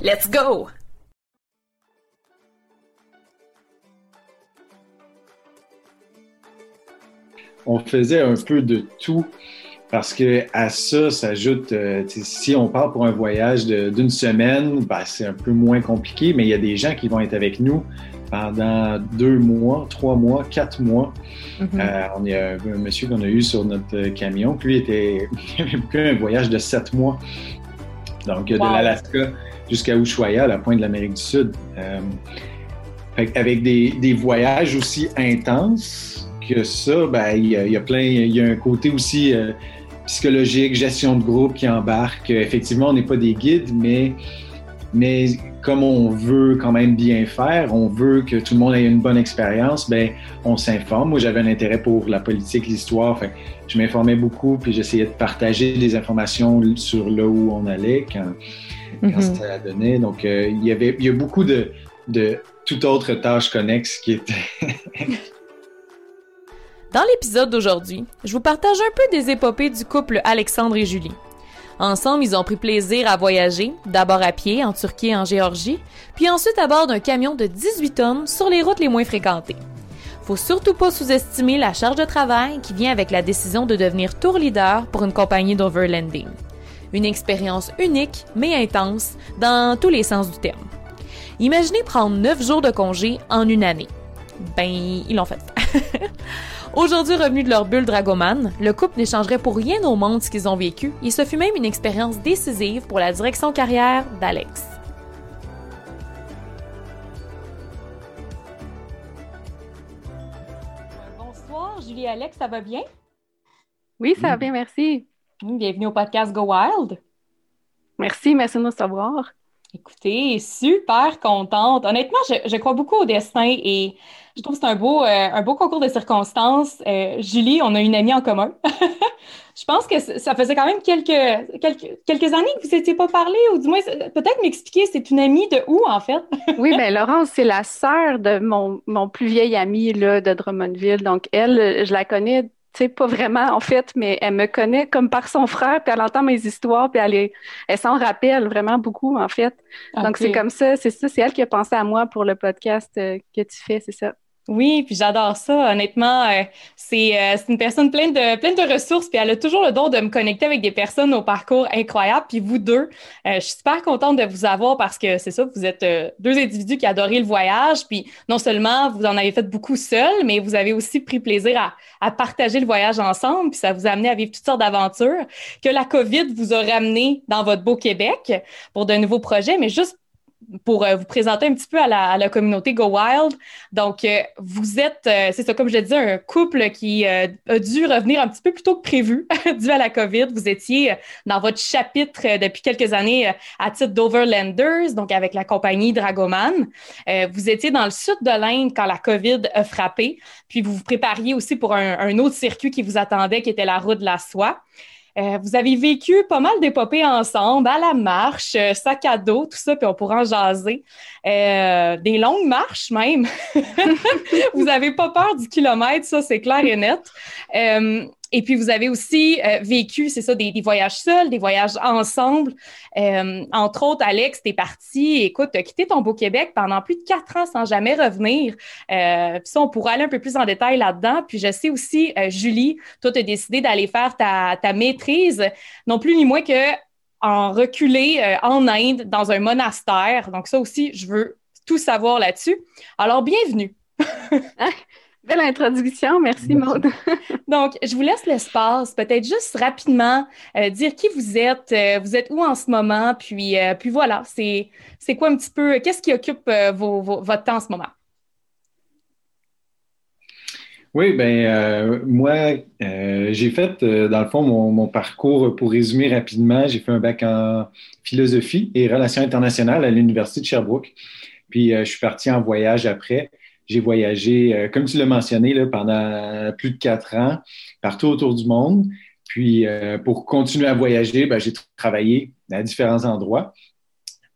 Let's go! On faisait un peu de tout parce que à ça s'ajoute, euh, si on part pour un voyage d'une semaine, ben, c'est un peu moins compliqué, mais il y a des gens qui vont être avec nous pendant deux mois, trois mois, quatre mois. Euh, on y a un, monsieur qu'on a eu sur notre camion, puis lui était, il avait un voyage de sept mois. Donc, de l'Alaska jusqu'à Ushuaia, la pointe de l'Amérique du Sud. Euh, avec des, des, voyages aussi intenses que ça, ben, il, y a, plein, il y a un côté aussi euh, psychologique, gestion de groupe qui embarque. Effectivement, on n'est pas des guides, mais, mais comme on veut quand même bien faire, on veut que tout le monde ait une bonne expérience, ben on s'informe. Moi, j'avais un intérêt pour la politique, l'histoire, fait je m'informais beaucoup, puis j'essayais de partager des informations sur là où on allait quand, quand mm-hmm. c'était à donner. Donc, euh, il y avait, il y a beaucoup de, de toute autre tâche connexe qui était Dans l'épisode d'aujourd'hui, je vous partage un peu des épopées du couple Alexandre et Julie. Ensemble, ils ont pris plaisir à voyager, d'abord à pied en Turquie et en Géorgie, puis ensuite à bord d'un camion de 18 tonnes sur les routes les moins fréquentées. Faut surtout pas sous-estimer la charge de travail qui vient avec la décision de devenir tour leader pour une compagnie d'overlanding. Une expérience unique mais intense dans tous les sens du terme. Imaginez prendre 9 jours de congé en une année. Ben, ils l'ont fait. Aujourd'hui revenu de leur bulle Dragoman, le couple n'échangerait pour rien au monde ce qu'ils ont vécu et ce fut même une expérience décisive pour la direction carrière d'Alex. Bonsoir, Julie et Alex, ça va bien? Oui, ça va bien, merci. Bienvenue au podcast Go Wild. Merci, merci de nous savoir. Écoutez, super contente. Honnêtement, je, crois beaucoup au destin et je trouve que c'est un beau, euh, un beau concours de circonstances. Euh, Julie, on a une amie en commun. je pense que ça faisait quand même quelques, quelques, années que vous n'étiez pas parlé, ou du moins, peut-être m'expliquer, c'est une amie de où, en fait? oui, bien, Laurence, c'est la sœur de mon, mon plus vieil ami là, de Drummondville. Donc, elle, je la connais sais, pas vraiment en fait, mais elle me connaît comme par son frère, puis elle entend mes histoires, puis elle, elle s'en rappelle vraiment beaucoup en fait. Donc c'est comme ça, c'est ça, c'est elle qui a pensé à moi pour le podcast euh, que tu fais, c'est ça. Oui, puis j'adore ça. Honnêtement, euh, c'est euh, c'est une personne pleine de pleine de ressources, puis elle a toujours le don de me connecter avec des personnes au parcours incroyable. Puis vous deux, euh, je suis super contente de vous avoir parce que c'est ça, vous êtes deux individus qui adorent le voyage. Puis non seulement vous en avez fait beaucoup seul, mais vous avez aussi pris plaisir à, à partager le voyage ensemble. Puis ça vous a amené à vivre toutes sortes d'aventures que la COVID vous a ramené dans votre beau Québec pour de nouveaux projets. Mais juste pour euh, vous présenter un petit peu à la, communauté Go Wild. Donc, euh, vous êtes, euh, c'est ça, comme je disais, un couple qui a dû revenir un petit peu plus tôt que prévu dû à la COVID. Vous étiez dans votre chapitre depuis quelques années à titre d'Overlanders, donc avec la compagnie Dragoman. vous étiez dans le sud de l'Inde quand la COVID a frappé, puis vous vous prépariez aussi pour un, un autre circuit qui vous attendait, qui était la route de la soie. Euh, vous avez vécu pas mal d'épopées ensemble, à la marche, euh, sac à dos, tout ça, puis on pourra en jaser. Euh, des longues marches même. vous n'avez pas peur du kilomètre, ça, c'est clair et net. Et puis, vous avez aussi euh, vécu, c'est ça, des, voyages seuls, des voyages ensemble. Euh, entre autres, Alex, t'es parti, écoute, t'as quitté ton beau Québec pendant plus de quatre ans sans jamais revenir. Euh, puis ça, on pourra aller un peu plus en détail là-dedans. Puis je sais aussi, Julie, toi, t'as décidé d'aller faire ta, maîtrise, non plus ni moins que en reculé en Inde, dans un monastère. Donc ça aussi, je veux tout savoir là-dessus. Alors, bienvenue. Belle introduction, merci Maude. Donc, je vous laisse l'espace, peut-être juste rapidement euh, dire qui vous êtes, euh, vous êtes où en ce moment, puis, euh, puis voilà, c'est, c'est quoi un petit peu, qu'est-ce qui occupe vos, votre temps en ce moment? Oui, ben euh, moi, euh, j'ai fait, euh, dans le fond, mon, parcours, pour résumer rapidement, j'ai fait un bac en philosophie et relations internationales à l'Université de Sherbrooke. Puis je suis parti en voyage après. J'ai voyagé, comme tu l'as mentionné, pendant plus de quatre ans, partout autour du monde. Puis pour continuer à voyager, ben, j'ai travaillé à différents endroits.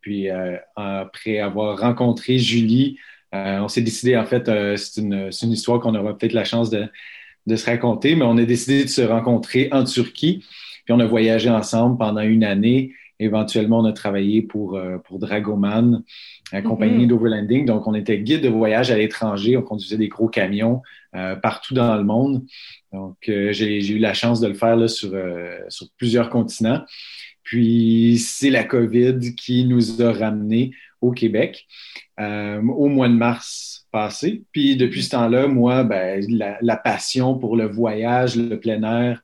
Puis après avoir rencontré Julie, euh, on s'est décidé, en fait, euh, c'est une, histoire qu'on aura peut-être la chance de, se raconter, mais on a décidé de se rencontrer en Turquie. Puis on a voyagé ensemble pendant une année. Éventuellement, on a travaillé pour, euh, pour Dragoman, la compagnie mm-hmm. d'Overlanding. Donc, on était guide de voyage à l'étranger. On conduisait des gros camions partout dans le monde. Donc, j'ai eu la chance de le faire là, sur, sur plusieurs continents. Puis, c'est la COVID qui nous a ramenés au Québec euh, au mois de mars passé. Puis depuis ce temps-là, moi, ben, la, passion pour le voyage, le plein air,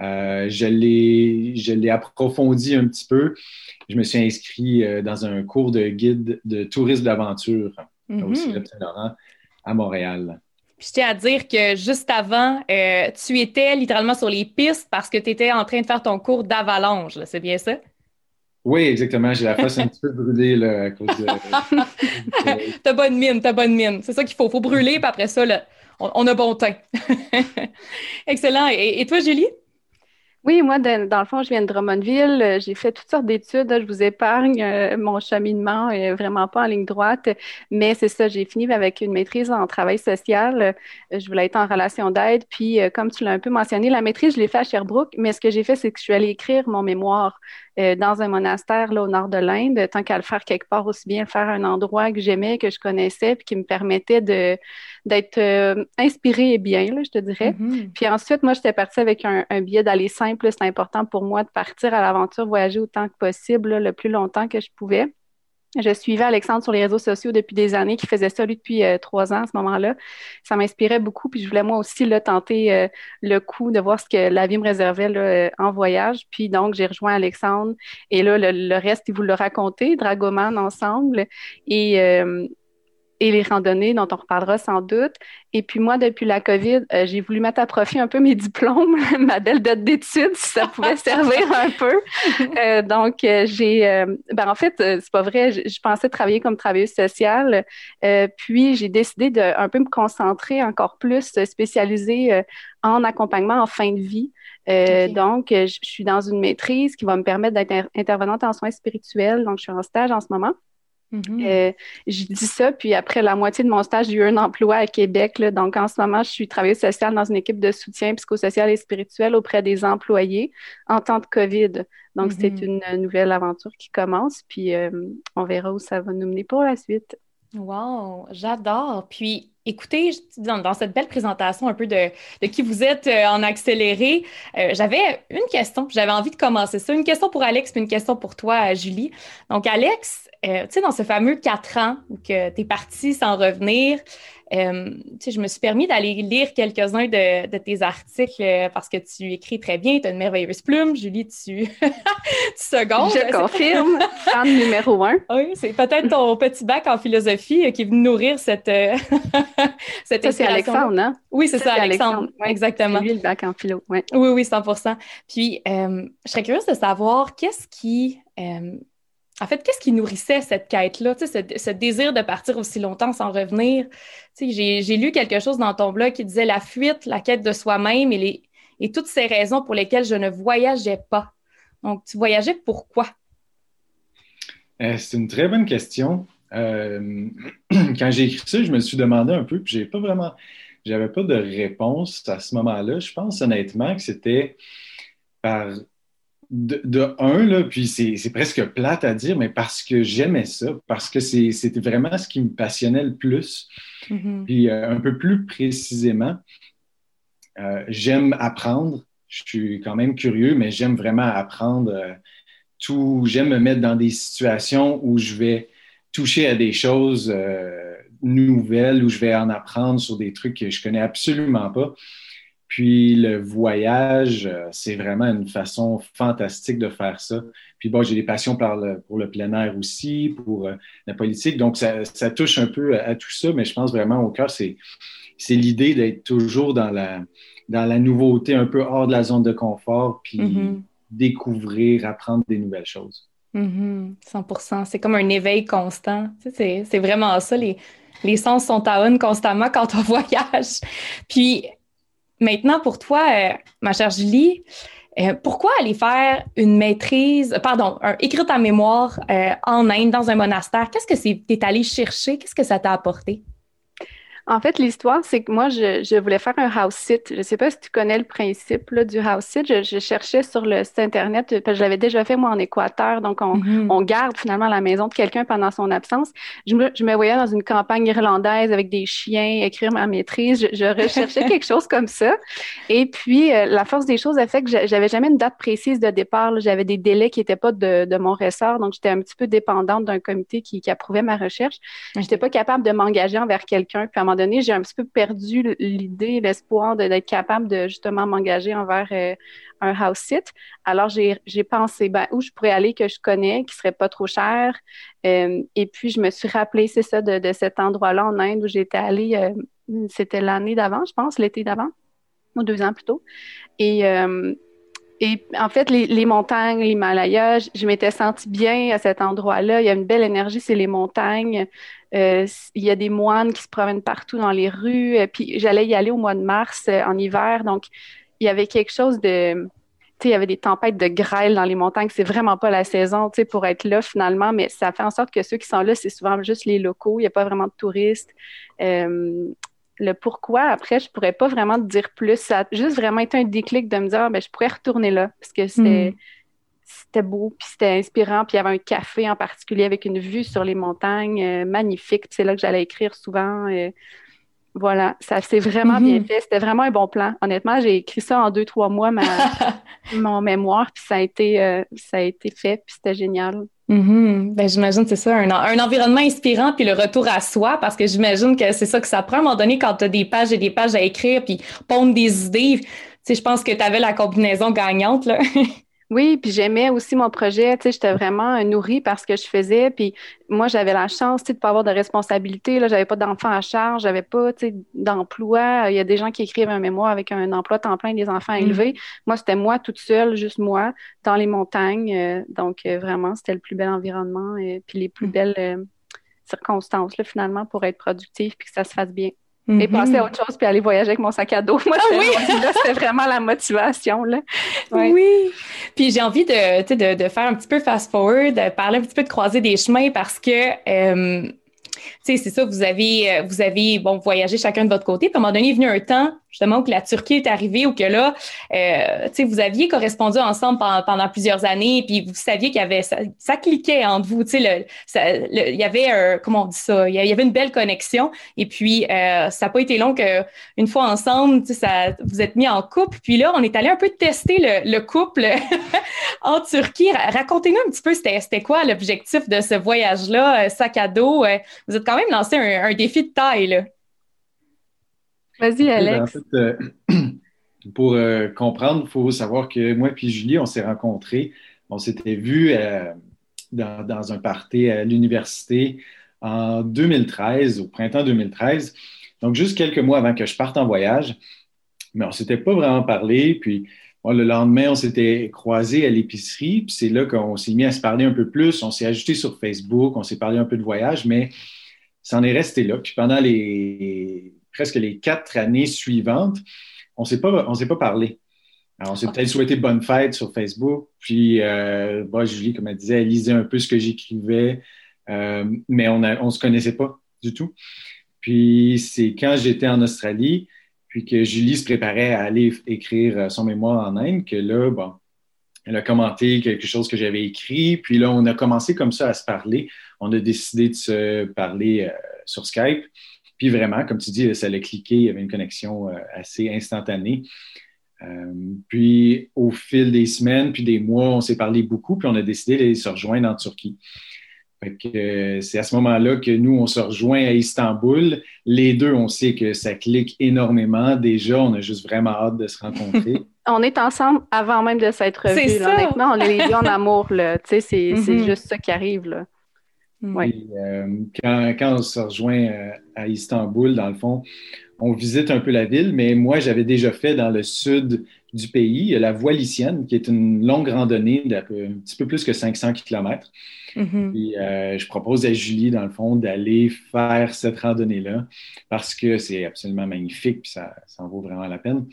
euh, je l'ai approfondi un petit peu. Je me suis inscrit euh, dans un cours de guide de tourisme d'aventure mm au Saint-Laurent à Montréal. Puis je tiens à dire que juste avant, tu étais littéralement sur les pistes parce que tu étais en train de faire ton cours d'avalanche, c'est bien ça? Oui, exactement. J'ai la face un petit peu brûlée là, à cause de. t'as bonne mine, t'as bonne mine. C'est ça qu'il faut. Il faut brûler, puis après ça, on, a bon teint. Excellent. et toi, Julie? Oui, moi, dans le fond, je viens de Drummondville. Euh, j'ai fait toutes sortes d'études. Je vous épargne. Euh, mon cheminement est vraiment pas en ligne droite. Mais c'est ça, j'ai fini avec une maîtrise en travail social. Euh, je voulais être en relation d'aide. Puis, comme tu l'as un peu mentionné, la maîtrise, je l'ai fait à Sherbrooke. Mais ce que j'ai fait, c'est que je suis allée écrire mon mémoire dans un monastère là, au nord de l'Inde. Tant qu'à le faire quelque part, aussi bien le faire à un endroit que j'aimais, que je connaissais, puis qui me permettait de d'être euh, inspirée et bien, là, je te dirais. Mm-hmm. Puis ensuite, moi, j'étais partie avec un, billet d'aller simple. C'est important pour moi de partir à l'aventure, voyager autant que possible, le plus longtemps que je pouvais. Je suivais Alexandre sur les réseaux sociaux depuis des années, qui faisait ça lui depuis euh, trois ans à ce moment-là. Ça m'inspirait beaucoup, puis je voulais moi aussi là, tenter euh, le coup de voir ce que la vie me réservait là, en voyage. Puis donc, j'ai rejoint Alexandre et là, le, reste, il vous le raconter, Dragoman ensemble. Et et les randonnées dont on reparlera sans doute. Et puis moi, depuis la COVID, euh, j'ai voulu mettre à profit un peu mes diplômes, ma belle date d'études, si ça pouvait servir un peu. Euh, donc, euh, j'ai... ben, en fait, c'est pas vrai, je, pensais travailler comme travailleuse sociale. puis, j'ai décidé de un peu me concentrer encore plus, spécialiser en accompagnement en fin de vie. Donc, je suis dans une maîtrise qui va me permettre d'être intervenante en soins spirituels. Donc, je suis en stage en ce moment. Mm-hmm. Euh, je dis ça, puis après la moitié de mon stage, j'ai eu un emploi à Québec. donc, en ce moment, je suis travailleuse sociale dans une équipe de soutien psychosocial et spirituel auprès des employés en temps de COVID. Donc, c'est mm-hmm. une nouvelle aventure qui commence, puis euh, on verra où ça va nous mener pour la suite. Wow, j'adore. Puis, écoutez, dans, cette belle présentation un peu de, qui vous êtes euh, en accéléré, j'avais une question, j'avais envie de commencer ça. Une question pour Alex, puis une question pour toi, Julie. Donc, Alex, euh, tu sais, dans ce fameux quatre ans que tu es parti sans revenir, euh, je me suis permis d'aller lire quelques-uns de, tes articles euh, parce que tu écris très bien, tu as une merveilleuse plume. Julie, tu, tu secondes. Je confirme, fan numéro un. Oui, c'est peut-être ton petit bac en philosophie qui est venu nourrir cette, cette ça, c'est Alexandre, hein? Oui, c'est ça, Alexandre. Exactement. lui le bac en philo, Oui, oui, 100% Puis, je serais curieuse de savoir qu'est-ce qui en fait, qu'est-ce qui nourrissait cette quête-là, ce, désir de partir aussi longtemps sans revenir? J'ai lu quelque chose dans ton blog qui disait la fuite, la quête de soi-même et toutes ces raisons pour lesquelles je ne voyageais pas. Donc, tu voyageais pourquoi? Euh, c'est une très bonne question. Euh, quand j'ai écrit ça, je me suis demandé un peu, puis j'ai pas vraiment, j'avais pas de réponse à ce moment-là. Je pense honnêtement que c'était par de, un, là, puis c'est presque plate à dire, mais parce que j'aimais ça, parce que c'était vraiment ce qui me passionnait le plus. Mm-hmm. Puis euh, un peu plus précisément, euh, j'aime apprendre. Je suis quand même curieux, mais j'aime vraiment apprendre euh, tout. J'aime me mettre dans des situations où je vais toucher à des choses nouvelles, où je vais en apprendre sur des trucs que je connais absolument pas. Puis le voyage, euh, c'est vraiment une façon fantastique de faire ça. Puis bon, j'ai des passions pour le plein air aussi, pour euh, la politique. Donc, ça, touche un peu à, tout ça, mais je pense vraiment au cœur, c'est, l'idée d'être toujours dans la, dans la nouveauté, un peu hors de la zone de confort, puis mm-hmm. découvrir, apprendre des nouvelles choses. 100 mm-hmm. C'est comme un éveil constant. c'est, vraiment ça. Les, les sens sont à on constamment quand on voyage. Puis maintenant, pour toi, euh, ma chère Julie, euh, pourquoi aller faire une maîtrise, pardon, écrire ta mémoire euh, en Inde dans un monastère? Qu'est-ce que tu es allé chercher? Qu'est-ce que ça t'a apporté? En fait, l'histoire, c'est que moi, je, voulais faire un house sit. Je ne sais pas si tu connais le principe du house sit. Je, cherchais sur le site Internet, parce que je l'avais déjà fait, moi, en Équateur. Donc, on, garde finalement la maison de quelqu'un pendant son absence. Je me, je me, voyais dans une campagne irlandaise avec des chiens, écrire ma maîtrise. Je, recherchais quelque chose comme ça. Et puis, euh, la force des choses a fait que j'avais jamais une date précise de départ. J'avais des délais qui n'étaient pas de, mon ressort. Donc, j'étais un petit peu dépendante d'un comité qui, approuvait ma recherche. Je n'étais pas capable de m'engager envers quelqu'un. Puis, à donné, j'ai un petit peu perdu l'idée, l'espoir d'être capable de justement m'engager envers euh, un house sit. Alors, j'ai pensé ben, où je pourrais aller que je connais, qui serait pas trop cher. Euh, et puis, je me suis rappelé, c'est ça, de, cet endroit-là en Inde où j'étais allée, euh, c'était l'année d'avant, je pense, l'été d'avant, ou deux ans plus tôt. Et et en fait, les, montagnes, l'Himalaya, je, m'étais sentie bien à cet endroit-là. Il y a une belle énergie, c'est les montagnes. Euh, il y a des moines qui se promènent partout dans les rues. Euh, puis j'allais y aller au mois de mars euh, en hiver. Donc, il y avait quelque chose de. Tu sais, il y avait des tempêtes de grêle dans les montagnes. C'est vraiment pas la saison, tu sais, pour être là finalement. Mais ça fait en sorte que ceux qui sont là, c'est souvent juste les locaux. Il n'y a pas vraiment de touristes le pourquoi, après, je pourrais pas vraiment te dire plus. Ça a juste vraiment été un déclic de me dire, ah, ben, je pourrais retourner là parce que c'était, c'était beau, puis c'était inspirant, puis il y avait un café en particulier avec une vue sur les montagnes euh, magnifique. C'est là que j'allais écrire souvent. Euh, voilà, ça s'est vraiment bien mm-hmm. fait. C'était vraiment un bon plan. Honnêtement, j'ai écrit ça en deux, trois mois, ma, mon mémoire, puis ça a été, euh, ça a été fait, puis c'était génial. Mm-hmm. Ben, j'imagine c'est ça, un, un, environnement inspirant, puis le retour à soi, parce que j'imagine que c'est ça que ça prend à un moment donné quand tu as des pages et des pages à écrire, puis pondre des idées. Je pense que tu avais la combinaison gagnante. Là. Oui, puis j'aimais aussi mon projet, tu sais, j'étais vraiment nourrie par ce que je faisais, puis moi, j'avais la chance, tu sais, de pas avoir de responsabilité, là, j'avais pas d'enfants à charge, j'avais pas, tu sais, d'emploi, il y a des gens qui écrivent un mémoire avec un emploi temps plein des enfants mmh. élevés. Moi, c'était moi toute seule, juste moi, dans les montagnes, euh, donc euh, vraiment, c'était le plus bel environnement, et puis les plus mmh. belles euh, circonstances, là, finalement, pour être productif, puis que ça se fasse bien et passer à mhm. autre chose puis aller voyager avec mon sac à dos. Moi, ah c'était vraiment la motivation. Là. Oui. Puis j'ai envie de, de, de, faire un petit peu fast-forward, de parler un petit peu de croiser des chemins parce que euh, c'est ça, vous avez, vous avez bon, voyagé chacun de votre côté. Puis à un moment donné, il est venu un temps justement que la Turquie est arrivée ou que là, euh, vous aviez correspondu ensemble pendant, plusieurs années, puis vous saviez qu'il y avait ça, cliquait entre vous, tu sais, il y avait un, comment on dit ça, il y avait une belle connexion, et puis euh, ça n'a pas été long qu'une fois ensemble, ça, vous êtes mis en couple, puis là, on est allé un peu tester le, couple en Turquie. Racontez-nous un petit peu, c'était quoi l'objectif de ce voyage-là, euh, sac à dos? Euh, vous êtes quand même lancé un, un défi de taille, là. Vas-y, ben, Alex. Euh, pour euh, comprendre, il faut savoir que moi et Julie, on s'est rencontrés. On s'était vus euh, dans, un party à l'université en 2013, au printemps 2013. Donc, juste quelques mois avant que je parte en voyage. Mais on ne s'était pas vraiment parlé. Puis, le lendemain, on s'était croisés à l'épicerie. Puis, c'est là qu'on s'est mis à se parler un peu plus. On s'est ajouté sur Facebook. On s'est parlé un peu de voyage, mais ça en est resté là. Puis, pendant les presque les quatre années suivantes, on ne s'est pas parlé. Alors, on s'est peut-être souhaité bonne fête sur Facebook. Puis, euh, Julie, comme elle disait, elle lisait un peu ce que j'écrivais, euh, mais on ne se connaissait pas du tout. Puis, c'est quand j'étais en Australie, puis que Julie se préparait à aller écrire son mémoire en Inde, que là, bon, elle a commenté quelque chose que j'avais écrit. Puis là, on a commencé comme ça à se parler. On a décidé de se parler euh, sur Skype. Puis vraiment, comme tu dis, ça allait cliqué, il y avait une connexion euh, assez instantanée. Euh, puis au fil des semaines, puis des mois, on s'est parlé beaucoup, puis on a décidé de se rejoindre en Turquie. Euh, c'est à ce moment-là que nous, on se rejoint à Istanbul. Les deux, on sait que ça clique énormément. Déjà, on a juste vraiment hâte de se rencontrer. on est ensemble avant même de s'être vus. Honnêtement, on est les en amour. C'est mm-hmm. juste ça qui arrive. Là. Mm. Euh, quand, quand, on se rejoint euh, à Istanbul, dans le fond, on visite un peu la ville, mais moi, j'avais déjà fait dans le sud du pays la voie lycienne, qui est une longue randonnée d'un petit peu plus que 500 km. Mm-hmm. Euh, je propose à Julie, dans le fond, d'aller faire cette randonnée-là parce que c'est absolument magnifique et ça, ça, en vaut vraiment la peine.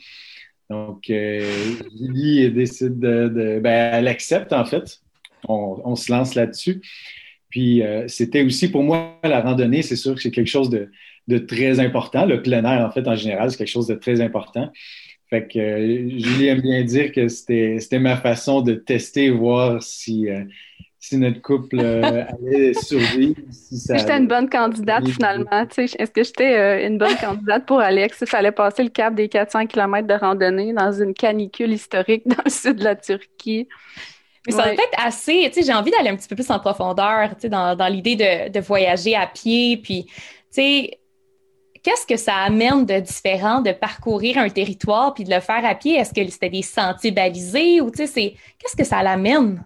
Donc, Julie décide de, ben, elle accepte en fait. On, on se lance là-dessus. Puis euh, c'était aussi pour moi la randonnée, c'est sûr que c'est quelque chose de, très important. Le plein air, en fait, en général, c'est quelque chose de très important. Fait que euh, Julie aime bien dire que c'était ma façon de tester, voir si, euh, si notre couple allait survivre. Si j'étais une bonne candidate finalement. Est-ce que j'étais une bonne candidate pour Alex? Il fallait passer le cap des 400 km de randonnée dans une canicule historique dans le sud de la Turquie. Mais ça va peut-être assez, tu sais, j'ai envie d'aller un petit peu plus en profondeur, tu sais, dans, dans l'idée de, de, voyager à pied, puis, tu sais, qu'est-ce que ça amène de différent de parcourir un territoire puis de le faire à pied? Est-ce que c'était des sentiers balisés ou, tu sais, qu'est-ce que ça l'amène?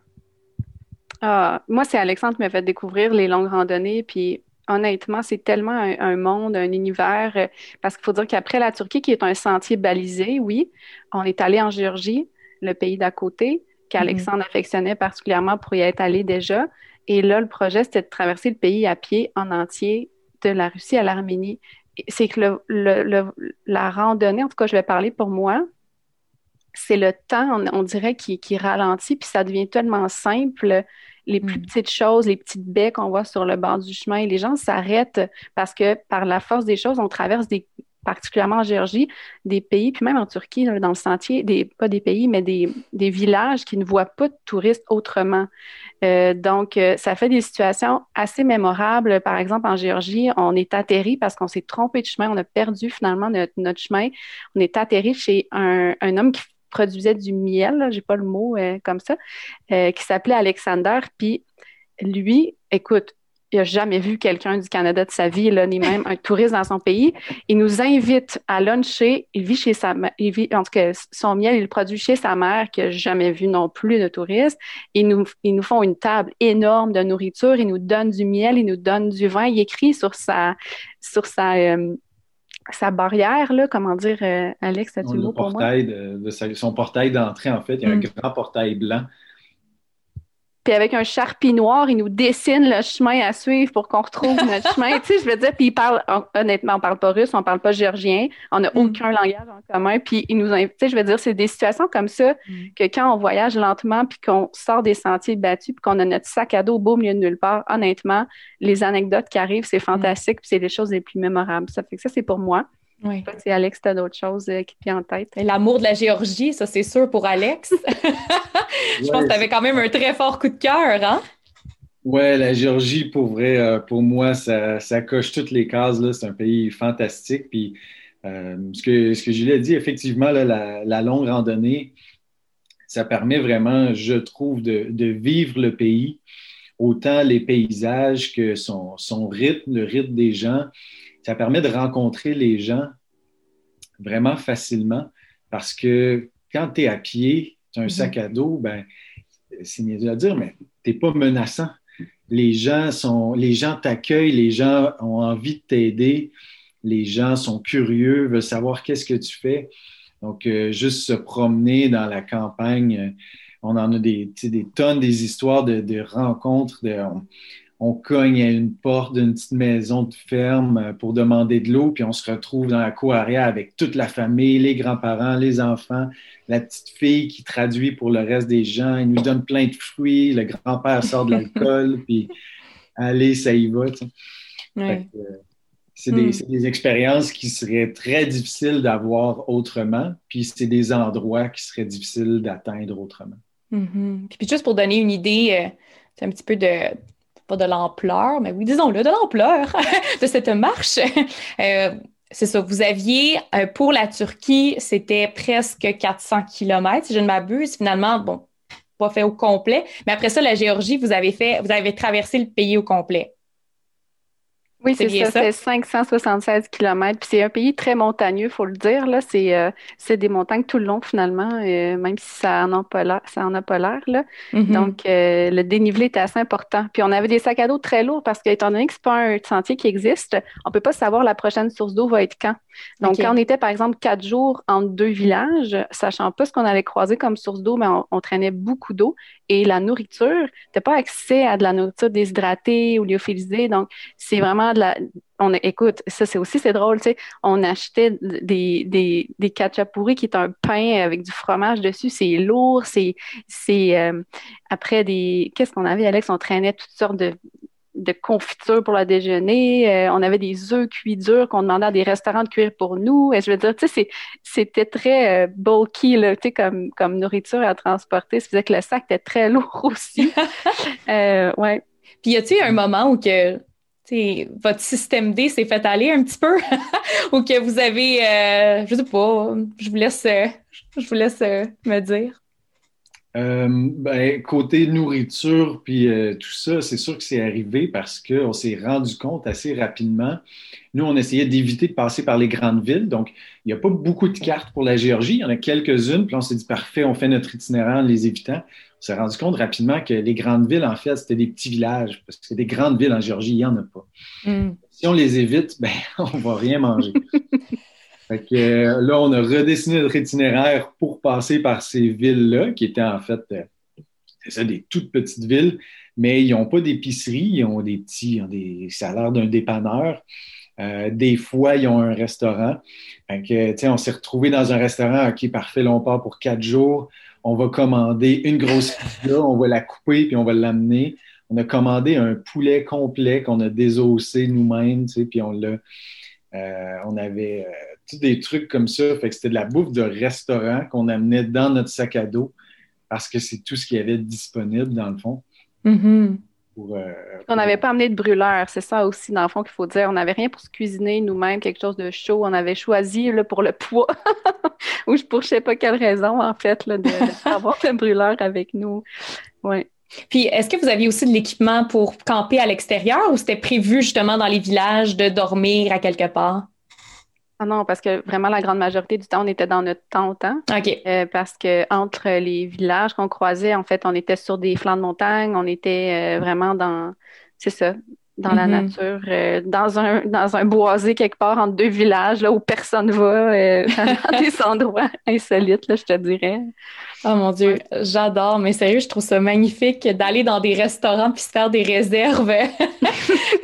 Ah, moi, c'est Alexandre qui m'a fait découvrir les longues randonnées, puis honnêtement, c'est tellement un, monde, un univers, euh, parce qu'il faut dire qu'après la Turquie, qui est un sentier balisé, oui, on est allé en Géorgie, le pays d'à côté, qu'Alexandre mm-hmm. affectionnait particulièrement pour y être allé déjà. Et là, le projet, c'était de traverser le pays à pied en entier, de la Russie à l'Arménie. C'est que le, la randonnée, en tout cas, je vais parler pour moi, c'est le temps, on, dirait, qui, ralentit, puis ça devient tellement simple. Les plus mm. petites choses, les petites baies qu'on voit sur le bord du chemin, les gens s'arrêtent parce que par la force des choses, on traverse des, particulièrement en Géorgie, des pays, puis même en Turquie, dans le sentier, des, pas des pays, mais des, villages qui ne voient pas de touristes autrement. Euh, donc, euh, ça fait des situations assez mémorables. Par exemple, en Géorgie, on est atterri parce qu'on s'est trompé de chemin, on a perdu finalement notre, chemin. On est atterri chez un, un homme qui produisait du miel, j'ai pas le mot euh, comme ça, qui s'appelait Alexander. Puis lui, écoute, il n'a jamais vu quelqu'un du Canada de sa vie, là, ni même un touriste dans son pays. Il nous invite à luncher. Il vit chez sa mère. Il vit, en tout cas, son miel, il le produit chez sa mère, qui n'a jamais vu non plus de touristes. Ils nous, ils nous font une table énorme de nourriture. Ils nous donnent du miel, ils nous donnent du vin. Il écrit sur sa, sur sa, euh, sa barrière, là, comment dire, euh, Alex, as-tu le mot pour moi? De, de son portail d'entrée, en fait, il y a un mm. grand portail blanc puis avec un charpie noir, il nous dessine le chemin à suivre pour qu'on retrouve notre chemin. Tu sais, je veux dire, puis il parle, honnêtement, on parle pas russe, on parle pas géorgien, on n'a mm. aucun langage en commun, puis il nous invite, tu sais, je veux dire, c'est des situations comme ça mm. que quand on voyage lentement, puis qu'on sort des sentiers battus, puis qu'on a notre sac à dos au beau milieu de nulle part, honnêtement, les anecdotes qui arrivent, c'est fantastique, puis c'est les choses les plus mémorables. Ça fait que ça, c'est pour moi. Oui. Si Alex, tu as d'autres choses euh, qui te viennent en tête. L'amour de la Géorgie, ça c'est sûr pour Alex. Je pense que tu avais quand même un très fort coup de cœur, hein? Oui, la Géorgie, pour vrai, euh, pour moi, ça, coche toutes les cases. C'est un pays fantastique. Puis euh, ce, que, ce que Julie a dit, effectivement, la, longue randonnée, ça permet vraiment, je trouve, de, vivre le pays, autant les paysages que son, son rythme, le rythme des gens ça permet de rencontrer les gens vraiment facilement parce que quand tu es à pied, tu as un mhm. sac à dos, ben, c'est mieux à dire, mais tu n'es pas menaçant. Les gens sont, les gens t'accueillent, les gens ont envie de t'aider, les gens sont curieux, veulent savoir qu'est-ce que tu fais. Donc, euh, juste se promener dans la campagne, on en a des, des tonnes des histoires de, rencontres. De, on cogne à une porte d'une petite maison de ferme euh, pour demander de l'eau, puis on se retrouve dans la cour arrière avec toute la famille, les grands-parents, les enfants, la petite fille qui traduit pour le reste des gens, il nous donne plein de fruits, le grand-père sort de l'alcool, puis allez, ça y va. Euh, c'est des, hmm. des, expériences qui seraient très difficiles d'avoir autrement, puis c'est des endroits qui seraient difficiles d'atteindre autrement. Mm-hmm. Puis juste pour donner une idée, euh, c'est un petit peu de pas de l'ampleur, mais oui, disons-le, de l'ampleur de cette marche. Euh, c'est ça, vous aviez euh, pour la Turquie, c'était presque 400 km, si je ne m'abuse. Finalement, bon, pas fait au complet. Mais après ça, la Géorgie, vous avez fait, vous avez traversé le pays au complet. Oui, c'est ça, c'est 576 km. Puis c'est un pays très montagneux, faut le dire. Là, c'est euh, des montagnes tout le long finalement, euh, même si ça en a pas l'air. Ça en a pas l'air là. Mm-hmm. Donc euh, le dénivelé était assez important. Puis on avait des sacs à dos très lourds parce qu'étant donné que c'est pas un sentier qui existe, on peut pas savoir la prochaine source d'eau va être quand. Donc quand on était par exemple quatre jours entre deux villages, sachant pas ce qu'on allait croiser comme source d'eau, mais on, traînait beaucoup d'eau et la nourriture, t'as pas accès à de la nourriture déshydratée ou lyophilisée. Donc c'est vraiment on écoute, ça c'est aussi c'est drôle, tu sais, on achetait des, des, des qui est un pain avec du fromage dessus, c'est lourd, c'est c'est euh, après des qu'est-ce qu'on avait Alex, on traînait toutes sortes de de confitures pour le déjeuner. Euh, on avait des œufs cuits durs qu'on demandait à des restaurants de cuire pour nous. Et je veux dire, tu sais, c'était très euh, bulky, là, tu sais, comme, comme nourriture à transporter. Ça faisait que le sac était très lourd aussi. ouais. Puis y a-t-il un moment où que votre système D s'est fait aller un petit peu ou que vous avez, euh, je sais pas, je vous laisse, euh, je vous laisse euh, me dire. Ben, côté nourriture puis tout ça, c'est sûr que c'est arrivé parce qu'on s'est rendu compte assez rapidement. Nous, on essayait d'éviter de passer par les grandes villes. Donc, il n'y a pas beaucoup de cartes pour la Géorgie. Il y en a quelques-unes. Puis on s'est dit, parfait, on fait notre itinéraire en les évitant on s'est rendu compte rapidement que les grandes villes, en fait, c'était des petits villages, parce que des grandes villes en Géorgie, il n'y en a pas. Mm. Si on les évite, ben, on ne va rien manger. fait que, euh, là, on a redessiné notre itinéraire pour passer par ces villes-là, qui étaient en fait, euh, ça, des toutes petites villes, mais ils n'ont pas d'épicerie, ils ont des petits, des, ça a l'air d'un dépanneur. Euh, des fois, ils ont un restaurant. Fait que, on s'est retrouvé dans un restaurant, OK, parfait, là, on part pour quatre jours on va commander une grosse pizza, on va la couper puis on va l'amener. On a commandé un poulet complet qu'on a désossé nous-mêmes, tu sais, puis on l'a. Euh, on avait euh, tous des trucs comme ça. Fait que c'était de la bouffe de restaurant qu'on amenait dans notre sac à dos parce que c'est tout ce qu'il y avait disponible dans le fond. Euh, on n'avait pas amené de brûleur, c'est ça aussi, dans le fond, qu'il faut dire. On n'avait rien pour se cuisiner nous-mêmes, quelque chose de chaud. On avait choisi là, pour le poids, ou pour je ne sais pas quelle raison, en fait, là, d'avoir le brûleur avec nous. Ouais. Puis, est-ce que vous aviez aussi de l'équipement pour camper à l'extérieur ou c'était prévu justement dans les villages de dormir à quelque part? Ah non, parce que vraiment la grande majorité du temps, on était dans notre tente. Hein? OK. Euh, parce que entre les villages qu'on croisait, en fait, on était sur des flancs de montagne, on était euh, vraiment dans, c'est ça, dans la mm-hmm. nature, euh, dans, un, dans un boisé quelque part entre deux villages là, où personne va, dans des endroits insolites, là, je te dirais. Oh mon Dieu, j'adore, mais sérieux, je trouve ça magnifique d'aller dans des restaurants puis se faire des réserves.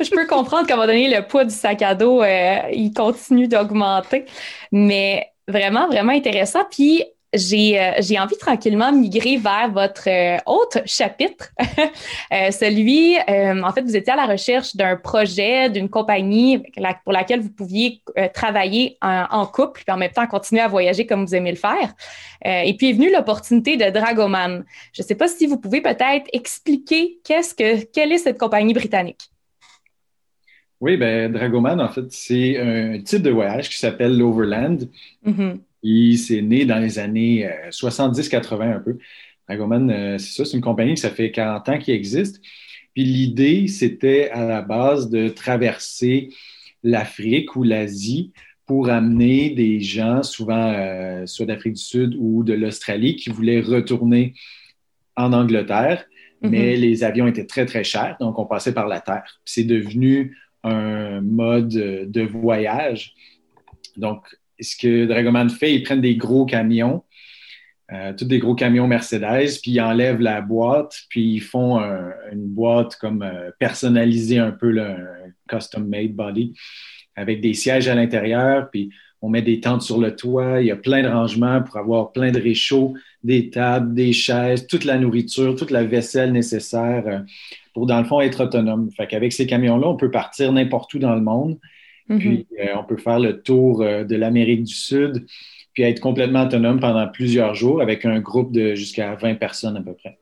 je peux comprendre qu'à un moment donné, le poids du sac à dos, euh, il continue d'augmenter, mais vraiment, vraiment intéressant. Puis euh, j'ai envie tranquillement migrer vers votre euh, autre chapitre, euh, celui, en fait, vous étiez à la recherche d'un projet, d'une compagnie pour laquelle vous pouviez travailler en, couple, puis en même temps continuer à voyager comme vous aimez le faire. et puis est venue l'opportunité de Dragoman. Je ne sais pas si vous pouvez peut-être expliquer qu'est-ce que, quelle est cette compagnie britannique. Oui, ben Dragoman, en fait, c'est un type de voyage qui s'appelle l'Overland. Mm-hmm. Il s'est né dans les années 70-80 euh, un peu. Dragoman, euh, c'est ça, c'est une compagnie qui ça fait 40 ans qu'il existe. Puis l'idée, c'était à la base de traverser l'Afrique ou l'Asie pour amener des gens, souvent euh, soit d'Afrique du Sud ou de l'Australie, qui voulaient retourner en Angleterre, mm-hmm. mais les avions étaient très, très chers, donc on passait par la terre. C'est devenu un mode de voyage. Donc, ce que Dragoman fait, ils prennent des gros camions, euh, tous des gros camions Mercedes, puis ils enlèvent la boîte, puis ils font une boîte comme euh, personnalisée un peu, un custom-made body, avec des sièges à l'intérieur, puis on met des tentes sur le toit, il y a plein de rangements pour avoir plein de réchauds, des tables, des chaises, toute la nourriture, toute la vaisselle nécessaire euh, pour, dans le fond, être autonome. Fait qu'avec ces camions-là, on peut partir n'importe où dans le monde. Puis euh, on peut faire le tour euh, de l'Amérique du Sud, puis être complètement autonome pendant plusieurs jours avec un groupe de jusqu'à 20 personnes à peu près.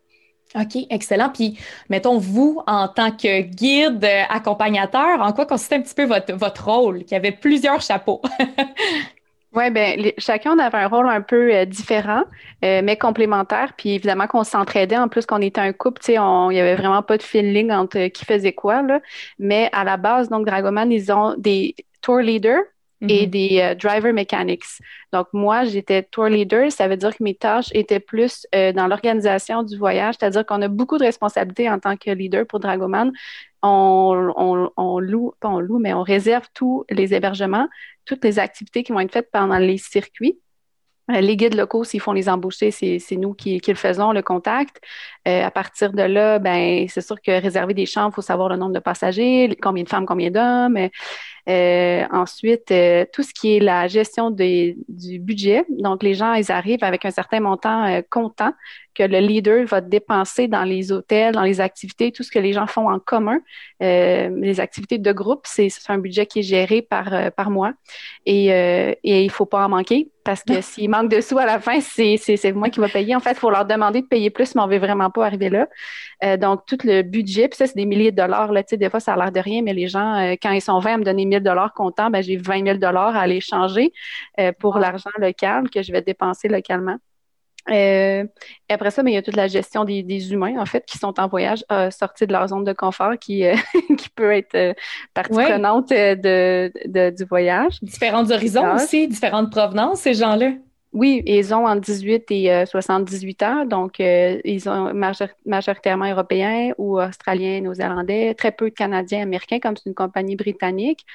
OK, excellent. Puis, mettons, vous, en tant que guide, euh, accompagnateur, en quoi consistait un petit peu votre, votre rôle, qui avait plusieurs chapeaux? Oui, bien, chacun avait un rôle un peu euh, différent, euh, mais complémentaire. Puis évidemment qu'on s'entraidait. En plus qu'on était un couple, tu sais, il n'y avait vraiment pas de feeling entre euh, qui faisait quoi. Là. Mais à la base, donc, Dragoman, ils ont des tour leaders et mm-hmm. des driver mechanics. Donc, moi, j'étais tour leader. Ça veut dire que mes tâches étaient plus dans l'organisation du voyage, c'est-à-dire qu'on a beaucoup de responsabilités en tant que leader pour Dragoman on, loue, pas on loue, mais on réserve tous les hébergements, toutes les activités qui vont être faites pendant les circuits. Euh, les guides locaux, s'ils font les embaucher, c'est nous qui, le faisons, le contact. Euh, à partir de là, ben, c'est sûr que réserver des chambres, il faut savoir le nombre de passagers, combien de femmes, combien d'hommes. Euh, ensuite, tout ce qui est la gestion du budget. Donc, les gens, ils arrivent avec un certain montant comptant que le leader va dépenser dans les hôtels, dans les activités, tout ce que les gens font en commun. Euh, les activités de groupe, c'est un budget qui est géré par, euh, par mois et, euh, et il ne faut pas en manquer parce que s'il manque de sous à la fin, c'est moi qui va payer. En fait, il faut leur demander de payer plus, mais on ne veut vraiment pas arriver là. donc, tout le budget, puis ça, c'est des milliers de dollars. Là, des fois, ça a l'air de rien, mais les gens, quand ils sont 20 à me donner 1000 dollars comptant, ben, j'ai 20 000 dollars à aller changer pour l'argent local que je vais dépenser localement. Euh, après ça, mais il y a toute la gestion des, humains, en fait, qui sont en voyage, euh, sortis de leur zone de confort, qui, euh, qui peut être euh, partie prenante de, du voyage. Différents horizons aussi, différentes provenances, ces gens-là. Oui, ils ont entre 18 et 78 ans, donc ils sont majoritairement européens ou australiens, néo-zélandais, très peu de Canadiens, américains, comme c'est une compagnie britannique.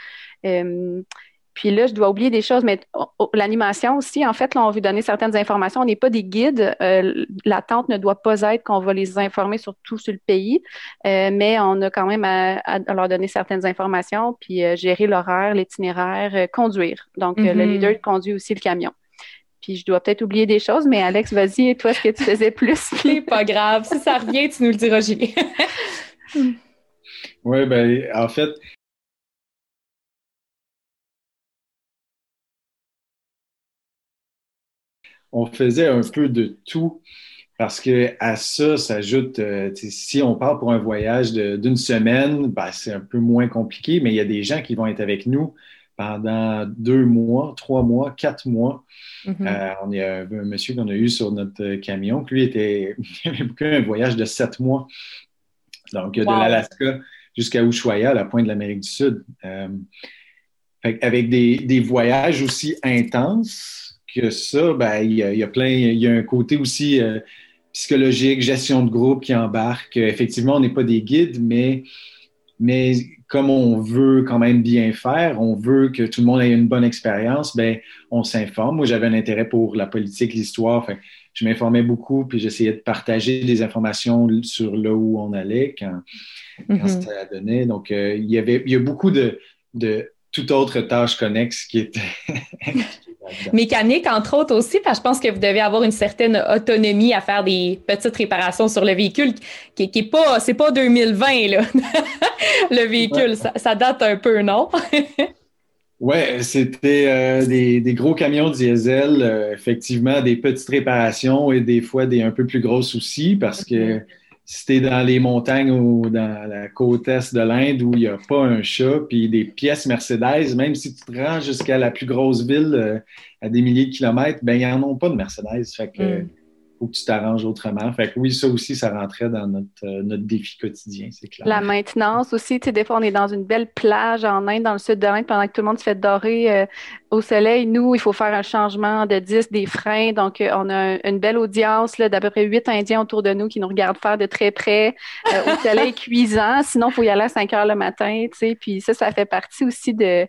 Puis là, je dois oublier des choses, mais l'animation aussi, en fait, là, on veut donner certaines informations. On n'est pas des guides. Euh, L'attente ne doit pas être qu'on va les informer sur tout sur le pays, euh, mais on a quand même à, leur donner certaines informations, puis euh, gérer l'horaire, l'itinéraire, conduire. Donc, le mm-hmm. leader conduit aussi le camion. Puis je dois peut-être oublier des choses, mais Alex, vas-y, toi, ce que tu faisais plus? C'est pas grave. Si ça revient, tu nous le diras, Julie. oui, ben en fait, on faisait un peu de tout parce que à ça s'ajoute, euh, si on part pour un voyage d'une semaine, ben, c'est un peu moins compliqué, mais il y a des gens qui vont être avec nous pendant deux mois, trois mois, quatre mois. Mm-hmm. Euh, on y a un, monsieur qu'on a eu sur notre camion, lui était, il avait bouclé un voyage de sept mois. Donc, de l'Alaska jusqu'à Ushuaia, la pointe de l'Amérique du Sud. Euh, avec des, des, voyages aussi intenses, que ça, ben, il, y a, plein, il y a un côté aussi euh, psychologique, gestion de groupe qui embarque. Effectivement, on n'est pas des guides, mais, mais comme on veut quand même bien faire, on veut que tout le monde ait une bonne expérience, ben, on s'informe. Moi, j'avais un intérêt pour la politique, l'histoire. je m'informais beaucoup, puis j'essayais de partager des informations sur là où on allait quand, mm-hmm. ça donnait. Donc, euh, il, y avait, il y a beaucoup de, de toute autre tâche connexe qui était Mécanique, entre autres aussi, parce que je pense que vous devez avoir une certaine autonomie à faire des petites réparations sur le véhicule, qui, qui est pas, c'est pas 2020, là. le véhicule, ça, date un peu, non? oui, c'était euh, des, gros camions diesel, euh, effectivement, des petites réparations et des fois des un peu plus gros soucis parce que si tu dans les montagnes ou dans la côte est de l'Inde où il n'y a pas un chat, puis des pièces Mercedes, même si tu te rends jusqu'à la plus grosse ville euh, à des milliers de kilomètres, ben ils n'en ont pas de Mercedes. Fait que, mm faut que tu t'arranges autrement. Fait que oui, ça aussi, ça rentrait dans notre, euh, notre défi quotidien, c'est clair. La maintenance aussi, tu sais, des fois, on est dans une belle plage en Inde, dans le sud de l'Inde, pendant que tout le monde se fait dorer euh, au soleil. Nous, il faut faire un changement de disque des freins. Donc, euh, on a une belle audience d'à peu près huit Indiens autour de nous qui nous regardent faire de très près au soleil cuisant. Sinon, il faut y aller à 5 heures le matin, tu sais. Puis ça, ça fait partie aussi de,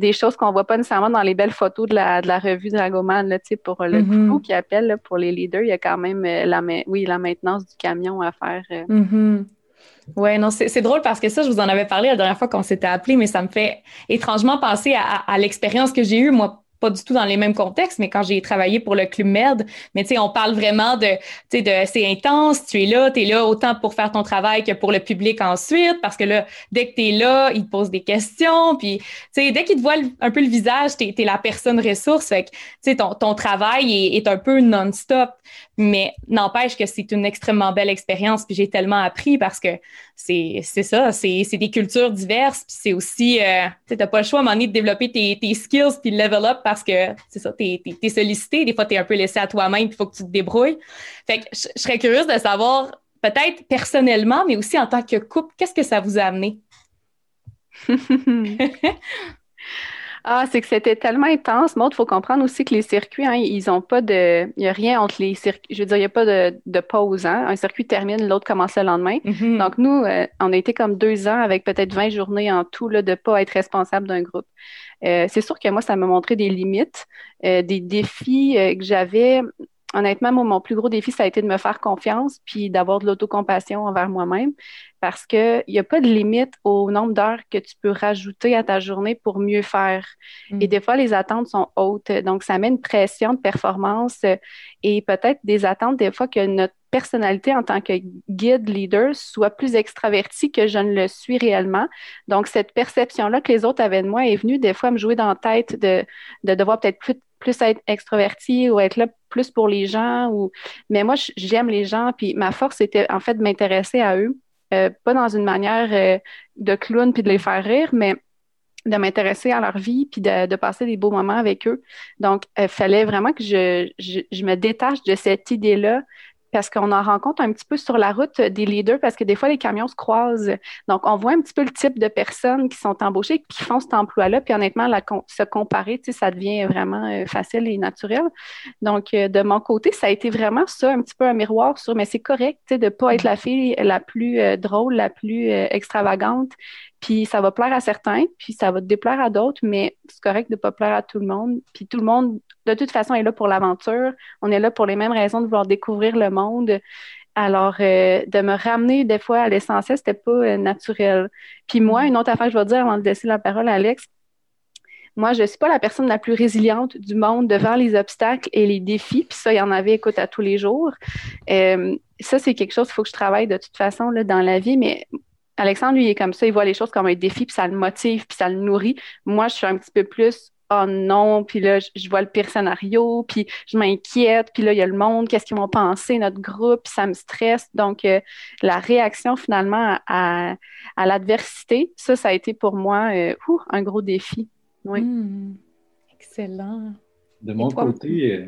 des choses qu'on voit pas nécessairement dans les belles photos de la, de la revue Dragoman, là, tu sais, pour le mm qui appelle, pour les leaders. Il y a quand même euh, la, oui, la maintenance du camion à faire. Euh. Mm-hmm. Oui, non, c'est drôle parce que ça, je vous en avais parlé la dernière fois qu'on s'était appelé, mais ça me fait étrangement penser à l'expérience que j'ai eue, moi, pas du tout dans les mêmes contextes, mais quand j'ai travaillé pour le Club Med, mais tu sais, on parle vraiment de, tu sais, de c'est intense, tu es là, tu es là autant pour faire ton travail que pour le public ensuite, parce que là, dès que tu es là, ils te posent des questions, puis, tu sais, dès qu'ils te voient un peu le visage, tu es, la personne ressource, fait que, tu sais, ton, ton travail est, est un peu non-stop, mais n'empêche que c'est une extrêmement belle expérience, puis j'ai tellement appris parce que c'est ça, c'est des cultures diverses, puis c'est aussi, euh, tu n'as pas le choix à un moment donné de développer tes, tes skills puis level up parce que c'est ça, tu es, sollicité, des fois tu es un peu laissé à toi-même, il faut que tu te débrouilles. Fait que je, je serais curieuse de savoir, peut-être personnellement, mais aussi en tant que couple, qu'est-ce que ça vous a amené? Ah, c'est que c'était tellement intense. Maud, il faut comprendre aussi que les circuits, hein, ils n'ont pas de. Il n'y a rien entre les circuits. Je veux dire, il n'y a pas de, pause. Hein. Un circuit termine, l'autre commence le lendemain. Mm-hmm. Donc, nous, euh, on a été comme deux ans avec peut-être 20 journées en tout là, de ne pas être responsable d'un groupe. Euh, c'est sûr que moi, ça m'a montré des limites, euh, des défis que j'avais honnêtement, mon plus gros défi, ça a été de me faire confiance puis d'avoir de l'autocompassion envers moi-même parce qu'il n'y a pas de limite au nombre d'heures que tu peux rajouter à ta journée pour mieux faire. Et mm. des fois, les attentes sont hautes. Donc, ça met une pression de performance et peut-être des attentes des fois que notre personnalité en tant que guide leader soit plus extravertie que je ne le suis réellement. Donc, cette perception-là que les autres avaient de moi est venue des fois me jouer dans la tête de, de devoir peut-être plus, plus être extraverti ou être là plus pour les gens. Ou... Mais moi, j'aime les gens, puis ma force était en fait de m'intéresser à eux, euh, pas dans une manière euh, de clown puis de les faire rire, mais de m'intéresser à leur vie puis de, passer des beaux moments avec eux. Donc, il fallait vraiment que je, je me détache de cette idée-là parce qu'on en rencontre un petit peu sur la route des leaders parce que des fois, les camions se croisent. Donc, on voit un petit peu le type de personnes qui sont embauchées et qui font cet emploi-là. Puis honnêtement, se comparer, ça devient vraiment euh, facile et naturel. Donc, euh, de mon côté, ça a été vraiment ça, un petit peu un miroir sur, mais c'est correct de ne pas être la fille la plus euh, drôle, la plus extravagante. Puis ça va plaire à certains, puis ça va déplaire à d'autres, mais c'est correct de ne pas plaire à tout le monde. Puis tout le monde de toute façon, est là pour l'aventure. On est là pour les mêmes raisons de vouloir découvrir le monde. Alors, euh, de me ramener des fois à l'essentiel, c'était pas euh, naturel. Puis moi, une autre affaire que je vais dire avant de laisser la parole à Alex, moi, je ne suis pas la personne la plus résiliente du monde devant les obstacles et les défis. Puis ça, il y en avait, écoute, à tous les jours. Euh, ça, c'est quelque chose qu'il faut que je travaille de toute façon là, dans la vie. Mais Alexandre, lui, il est comme ça. Il voit les choses comme un défi, puis ça le motive, puis ça le nourrit. Moi, je suis un petit peu plus oh non, puis là, je, vois le pire scénario, puis je m'inquiète, puis là, il y a le monde, qu'est-ce qu'ils vont penser, notre groupe, ça me stresse. Donc, euh, la réaction finalement à, l'adversité, ça, ça a été pour moi euh, un gros défi. Oui. Hmm. excellent. De mon côté, euh,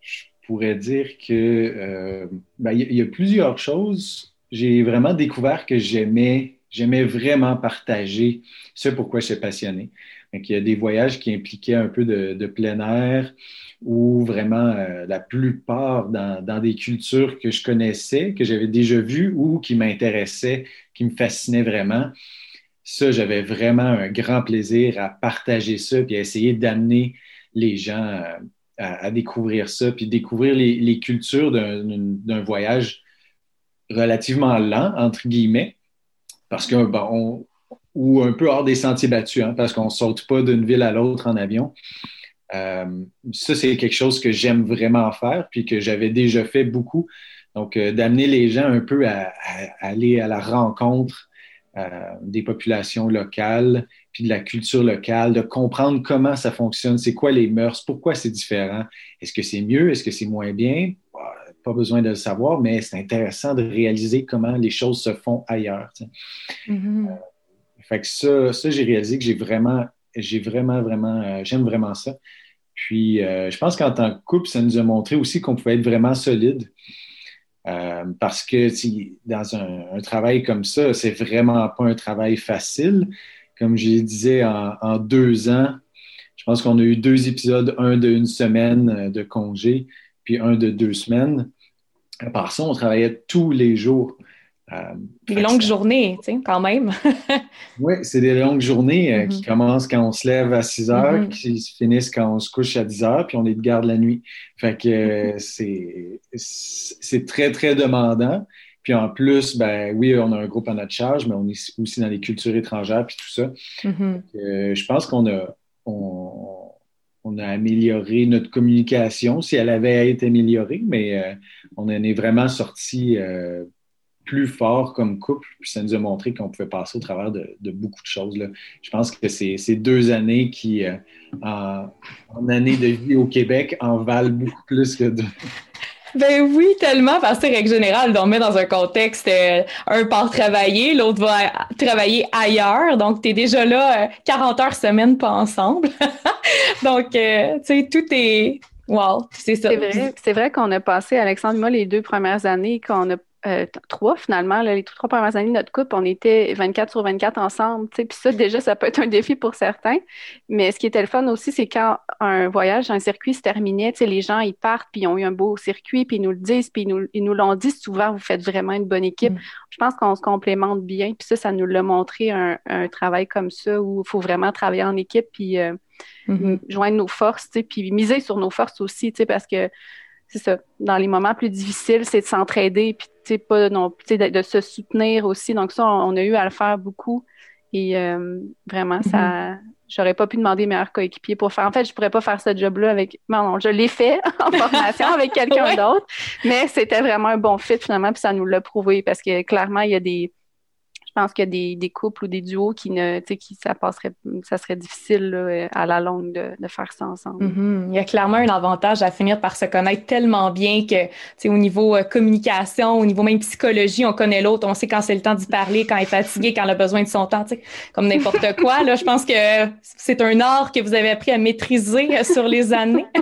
je pourrais dire que ben, il y, a plusieurs choses. J'ai vraiment découvert que j'aimais, j'aimais vraiment partager ce pourquoi je suis passionné. Donc, il y a des voyages qui impliquaient un peu de, plein air ou vraiment euh, la plupart dans, des cultures que je connaissais, que j'avais déjà vues ou qui m'intéressaient, qui me fascinaient vraiment. Ça, j'avais vraiment un grand plaisir à partager ça puis à essayer d'amener les gens euh, à, découvrir ça, puis découvrir les, cultures d'un voyage relativement lent, entre guillemets, parce que bon, ou un peu hors des sentiers battus, hein, parce qu'on ne saute pas d'une ville à l'autre en avion. Euh, ça, c'est quelque chose que j'aime vraiment faire, puis que j'avais déjà fait beaucoup. Donc, euh, d'amener les gens un peu à, aller à la rencontre des populations locales, puis de la culture locale, de comprendre comment ça fonctionne, c'est quoi les mœurs, pourquoi c'est différent, est-ce que c'est mieux, est-ce que c'est moins bien, bah, pas besoin de le savoir, mais c'est intéressant de réaliser comment les choses se font ailleurs. Mm-hmm. Fait que ça, ça j'ai réalisé que j'ai vraiment, j'ai vraiment, vraiment, euh, j'aime vraiment ça. Puis, euh, je pense qu'en tant que couple, ça nous a montré aussi qu'on pouvait être vraiment solide. Euh, parce que dans un, travail comme ça, c'est vraiment pas un travail facile. Comme je disais, en, en deux ans, je pense qu'on a eu deux épisodes, un d'une semaine de congé, puis un de deux semaines. À part ça, on travaillait tous les jours. Euh, des longues journées, tu sais, quand même. oui, c'est des longues journées euh, qui mm-hmm. commencent quand on se lève à 6 heures, mm-hmm. qui se finissent quand on se couche à 10 heures, puis on est de garde la nuit. Fait que euh, mm-hmm. c'est très, très demandant. Puis en plus, ben oui, on a un groupe à notre charge, mais on est aussi dans les cultures étrangères, puis tout ça. je pense qu'on a, on, a amélioré notre communication, si elle avait été améliorée, mais on en est vraiment sorti plus fort comme couple. Puis ça nous a montré qu'on pouvait passer au travers de, beaucoup de choses. Là. Je pense que c'est ces deux années qui, euh, en, année de vie au Québec, en valent beaucoup plus que de. Ben oui, tellement, parce que règle générale, on met dans un contexte, euh, un part travailler, l'autre va travailler ailleurs, donc tu es déjà là 40 euh, heures semaine, pas ensemble. donc, euh, tu sais, tout est... Wow, c'est ça. C'est vrai, c'est vrai qu'on a passé, Alexandre et moi, les deux premières années, qu'on a euh, trois finalement. les trois premières années de notre couple, on était 24 sur 24 ensemble. Puis ça, déjà, ça peut être un défi pour certains. Mais ce qui était le fun aussi, c'est quand un voyage, un circuit se terminait, les gens, ils partent, puis ils ont eu un beau circuit, puis ils nous le disent, puis ils nous, l'ont dit souvent, vous faites vraiment une bonne équipe. Mm. Je pense qu'on se complémente bien. Puis ça, ça nous l'a montré un, travail comme ça où il faut vraiment travailler en équipe, puis euh, mm-hmm. joindre nos forces, puis miser sur nos forces aussi, parce que c'est ça. Dans les moments plus difficiles, c'est de s'entraider, puis pas non, de, de, se soutenir aussi. Donc ça, on, a eu à le faire beaucoup. Et euh, vraiment, ça, mm-hmm. j'aurais pas pu demander meilleur coéquipier pour faire. En fait, je pourrais pas faire ce job-là avec. Non, non, je l'ai fait en formation avec quelqu'un d'autre, mais c'était vraiment un bon fit finalement, puis ça nous l'a prouvé parce que clairement, il y a des pense qu'il y a des, des, couples ou des duos qui ne, qui ça passerait, ça serait difficile à la longue de, de, faire ça ensemble. Mm-hmm. Il y a clairement un avantage à finir par se connaître tellement bien que, au niveau euh, communication, au niveau même psychologie, on connaît l'autre, on sait quand c'est le temps d'y parler, quand il est fatigué, quand il a besoin de son temps, comme n'importe quoi. Là, je pense que c'est un art que vous avez appris à maîtriser euh, sur les années.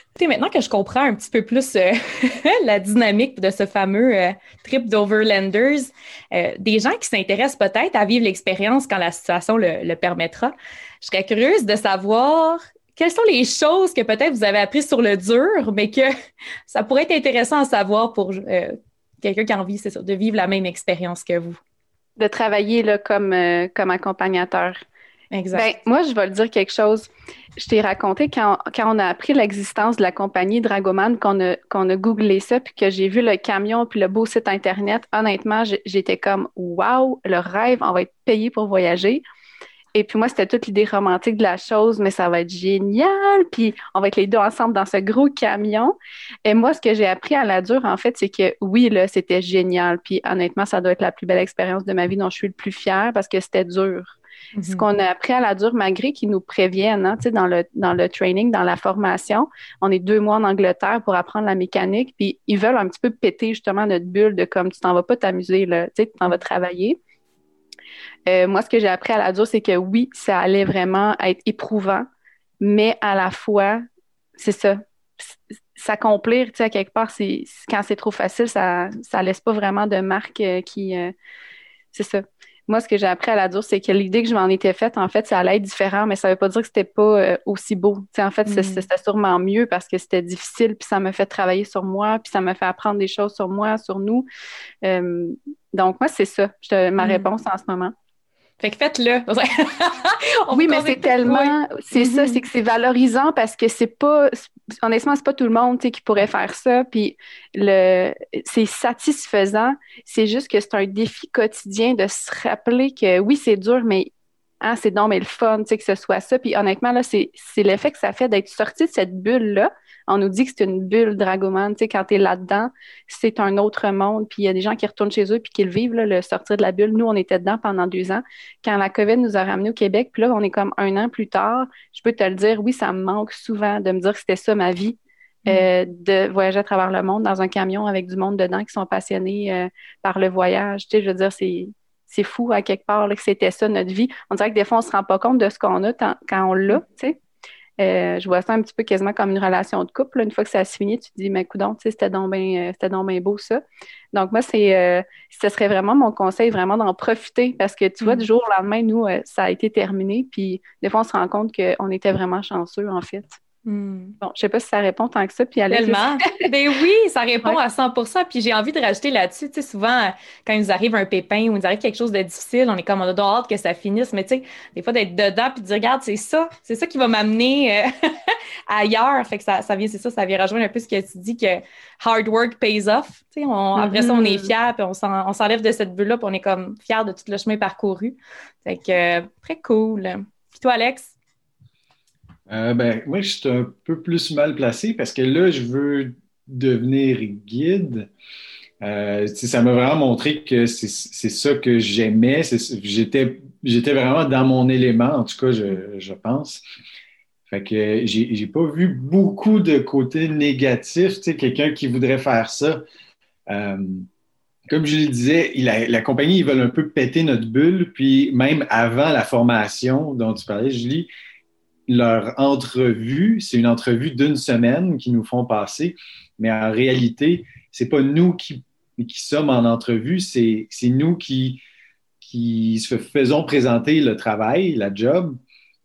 maintenant que je comprends un petit peu plus euh, la dynamique de ce fameux euh, trip d'Overlanders, euh, des gens qui s'intéressent peut-être à vivre l'expérience quand la situation le, permettra, je serais curieuse de savoir quelles sont les choses que peut-être vous avez apprises sur le dur, mais que ça pourrait être intéressant à savoir pour quelqu'un qui a envie de vivre la même expérience que vous. De travailler là, comme, comme accompagnateur. Exact. Ben, moi, je vais le dire quelque chose. Je t'ai raconté quand, quand, on a appris l'existence de la compagnie Dragoman, qu'on a, qu'on a googlé ça, puis que j'ai vu le camion, puis le beau site Internet. Honnêtement, j'étais comme, wow, le rêve, on va être payé pour voyager. Et puis moi, c'était toute l'idée romantique de la chose, mais ça va être génial. Puis on va être les deux ensemble dans ce gros camion. Et moi, ce que j'ai appris à la dure, en fait, c'est que oui, là, c'était génial. Puis honnêtement, ça doit être la plus belle expérience de ma vie dont je suis le plus fière parce que c'était dur. Ce mhm. qu'on a appris à la dure, malgré qu'ils nous préviennent, hein, dans, le, dans le training, dans la formation, on est deux mois en Angleterre pour apprendre la mécanique, puis ils veulent un petit peu péter justement notre bulle de comme tu t'en vas pas t'amuser, tu t'en vas travailler. Euh, moi, ce que j'ai appris à la dure, c'est que oui, ça allait vraiment être éprouvant, mais à la fois, c'est ça, s'accomplir, tu sais, à quelque part, c'est quand c'est trop facile, ça ça laisse pas vraiment de marque euh, qui euh, c'est ça moi, ce que j'ai appris à la dure, c'est que l'idée que je m'en étais faite, en fait, ça allait être différent, mais ça ne veut pas dire que c'était pas euh, aussi beau. en fait, mm. c'était sûrement mieux parce que c'était difficile, puis ça m'a fait travailler sur moi, puis ça m'a fait apprendre des choses sur moi, sur nous. Euh, donc, moi, c'est ça, ma mm. réponse en ce moment. Fait que faites-le. oui, mais c'est tellement, c'est ça, mm-hmm. c'est que c'est valorisant parce que c'est pas, honnêtement, c'est pas tout le monde qui pourrait faire ça. Puis le, c'est satisfaisant. C'est juste que c'est un défi quotidien de se rappeler que oui, c'est dur, mais hein, c'est non, mais le fun, que ce soit ça. Puis honnêtement, là, c'est, c'est l'effet que ça fait d'être sorti de cette bulle-là on nous dit que c'est une bulle Dragoman. Tu sais, quand tu es là-dedans, c'est un autre monde. Puis il y a des gens qui retournent chez eux puis qui le vivent, le sortir de la bulle. Nous, on était dedans pendant deux ans. Quand la COVID nous a ramenés au Québec, puis là, on est comme un an plus tard, je peux te le dire, oui, ça me manque souvent de me dire que c'était ça ma vie. Mm. Euh, de voyager à travers le monde dans un camion avec du monde dedans qui sont passionnés euh, par le voyage. Tu sais, je veux dire, c'est c'est fou à quelque part que c'était ça notre vie. On dirait que des fois, on se rend pas compte de ce qu'on a quand on l'a, tu sais. Euh, je vois ça un petit peu quasiment comme une relation de couple. Une fois que ça se finit, tu te dis, mais coudon, tu sais, c'était donc bien euh, beau ça. Donc, moi, c'est, euh, ce serait vraiment mon conseil, vraiment d'en profiter parce que tu vois, du mm. jour au lendemain, nous, ça a été terminé. Puis, des fois, on se rend compte qu'on était vraiment chanceux, en fait. Hmm. Bon, je sais pas si ça répond tant que ça. Puis Tellement. ben oui, ça répond à 100% Puis j'ai envie de rajouter là-dessus, tu sais, souvent, quand il nous arrive un pépin ou il nous arrive quelque chose de difficile, on est comme, on a hâte que ça finisse. Mais tu sais, des fois, d'être dedans puis de dire, regarde, c'est ça, c'est ça qui va m'amener euh, ailleurs. Fait que ça, ça vient, c'est ça, ça vient rejoindre un peu ce que tu dis que hard work pays off. Tu sais, après ça, on est mm-hmm. fiers puis on s'enlève de cette bulle-là puis on est comme fiers de tout le chemin parcouru. Fait que, très cool. Puis toi, Alex? Euh, ben, moi, je suis un peu plus mal placé parce que là, je veux devenir guide. Euh, ça m'a vraiment montré que c'est ça que j'aimais. J'étais vraiment dans mon élément, en tout cas, je, pense. Fait que j'ai pas vu beaucoup de côtés négatifs, tu sais, quelqu'un qui voudrait faire ça. Euh, comme je le disais, la, compagnie, ils veulent un peu péter notre bulle, puis même avant la formation dont tu parlais, Julie, leur entrevue, c'est une entrevue d'une semaine qu'ils nous font passer, mais en réalité, c'est pas nous qui, qui sommes en entrevue, c'est nous qui, qui se faisons présenter le travail, la job,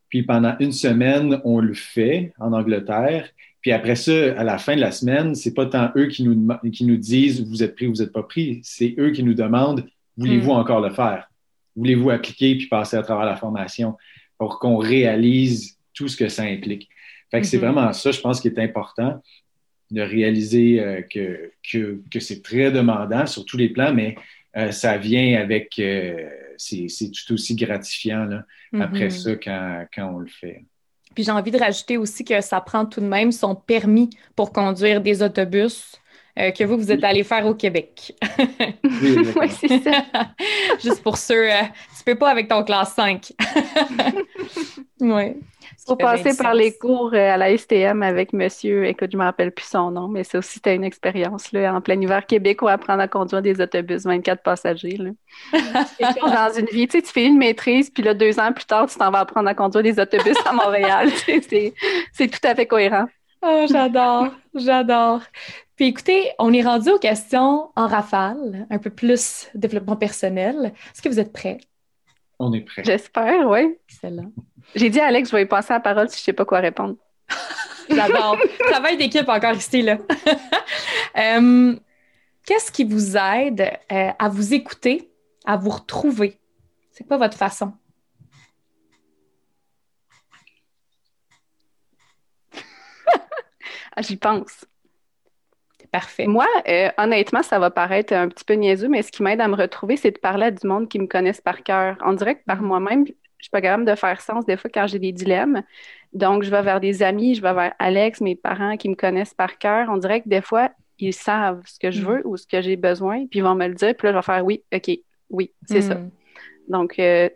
puis pendant une semaine, on le fait en Angleterre. Puis après ça, à la fin de la semaine, c'est pas tant eux qui nous, qui nous disent vous êtes pris, vous n'êtes pas pris. C'est eux qui nous demandent voulez-vous mm. encore le faire? Voulez-vous appliquer puis passer à travers la formation pour qu'on réalise tout ce que ça implique? Fait que c'est mm-hmm. vraiment ça, je pense, qui est important de réaliser euh, que, que, que c'est très demandant sur tous les plans, mais euh, ça vient avec. Euh, c'est tout aussi gratifiant là, après mm-hmm. ça quand, quand on le fait. Puis j'ai envie de rajouter aussi que ça prend tout de même son permis pour conduire des autobus. Euh, que vous, vous êtes allé faire au Québec. oui, c'est ça. Juste pour ceux, euh, tu peux pas avec ton classe 5. oui. Faut passer par les cours euh, à la STM avec monsieur, écoute, je ne me rappelle plus son nom, mais c'est aussi c'était une expérience là, en plein hiver Québec où apprendre à conduire des autobus 24 passagers. Là. dans une vie, tu sais, tu fais une maîtrise, puis là, deux ans plus tard, tu t'en vas apprendre à conduire des autobus à Montréal. c'est tout à fait cohérent. Oh, j'adore, j'adore. Puis écoutez, on est rendu aux questions en rafale, un peu plus développement personnel. Est-ce que vous êtes prêts? On est prêts. J'espère, oui. Excellent. J'ai dit à Alex, je vais lui passer la parole si je ne sais pas quoi répondre. J'adore. Travail d'équipe encore ici, là. Euh, qu'est-ce qui vous aide euh, à vous écouter, à vous retrouver? C'est quoi votre façon? Ah, j'y pense. Parfait. Moi, euh, honnêtement, ça va paraître un petit peu niaiseux, mais ce qui m'aide à me retrouver, c'est de parler à du monde qui me connaissent par cœur. On dirait que par moi-même, je suis pas capable de faire sens des fois quand j'ai des dilemmes. Donc, je vais vers des amis, je vais vers Alex, mes parents qui me connaissent par cœur. On dirait que des fois, ils savent ce que je mm. veux ou ce que j'ai besoin, puis ils vont me le dire, puis là, je vais faire oui, OK, oui, c'est ça. Mm. Donc, euh,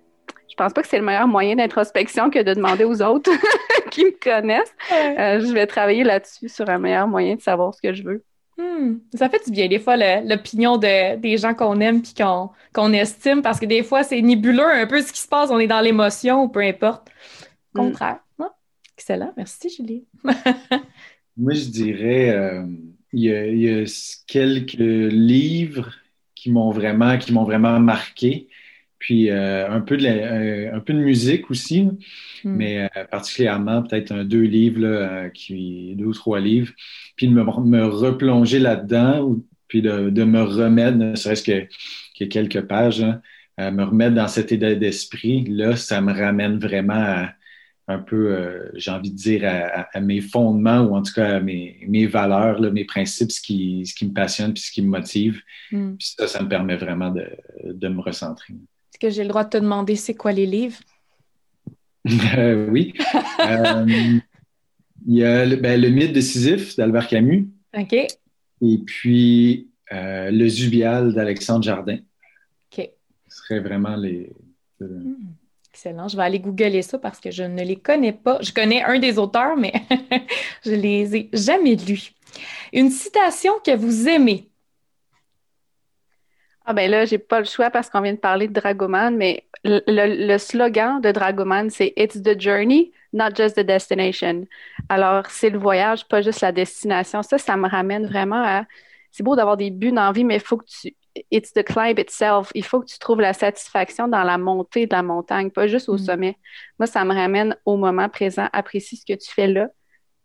je pense pas que c'est le meilleur moyen d'introspection que de demander aux autres qui me connaissent. Euh, je vais travailler là-dessus sur un meilleur moyen de savoir ce que je veux. Hmm. Ça fait du bien, des fois, l'opinion de, des gens qu'on aime puis qu'on estime, parce que des fois, c'est nébuleux un peu ce qui se passe, on est dans l'émotion ou peu importe. Hmm. Contraire. excellent. Merci, Julie. Moi, je dirais, euh, il y, a quelques livres qui m'ont vraiment, qui m'ont vraiment marqué. Puis euh, un, peu de euh, un peu de musique aussi, hmm. mais particulièrement peut-être un deux livres, qui, deux ou trois livres puis de me, replonger là-dedans, puis de, me remettre, ne serait-ce que, quelques pages, hein, me remettre dans cet état d'esprit, là, ça me ramène vraiment à, un peu, euh, j'ai envie de dire, à, mes fondements ou en tout cas à mes, valeurs, mes principes, ce qui, ce qui me passionne puis ce qui me motive. Hmm. Puis ça, ça me permet vraiment de, me recentrer. Est-ce que j'ai le droit de te demander c'est quoi les livres? Euh, oui. Euh, il y a le, ben, le mythe de Sisyphe d'Albert Camus. OK. Et puis euh, Le Zubial d'Alexandre Jardin. OK. Ce serait vraiment les. Hmm. Excellent. Je vais aller googler ça parce que je ne les connais pas. Je connais un des auteurs, mais je les ai jamais lus. Une citation que vous aimez. Ah ben là, j'ai pas le choix parce qu'on vient de parler de Dragoman, mais le, le slogan de Dragoman, c'est It's the journey, not just the destination. Alors, c'est le voyage, pas juste la destination. Ça, ça me ramène vraiment à. C'est beau d'avoir des buts dans la vie, mais il faut que tu. It's the climb itself. Il faut que tu trouves la satisfaction dans la montée de la montagne, pas juste au mm. sommet. Moi, ça me ramène au moment présent. Apprécie ce que tu fais là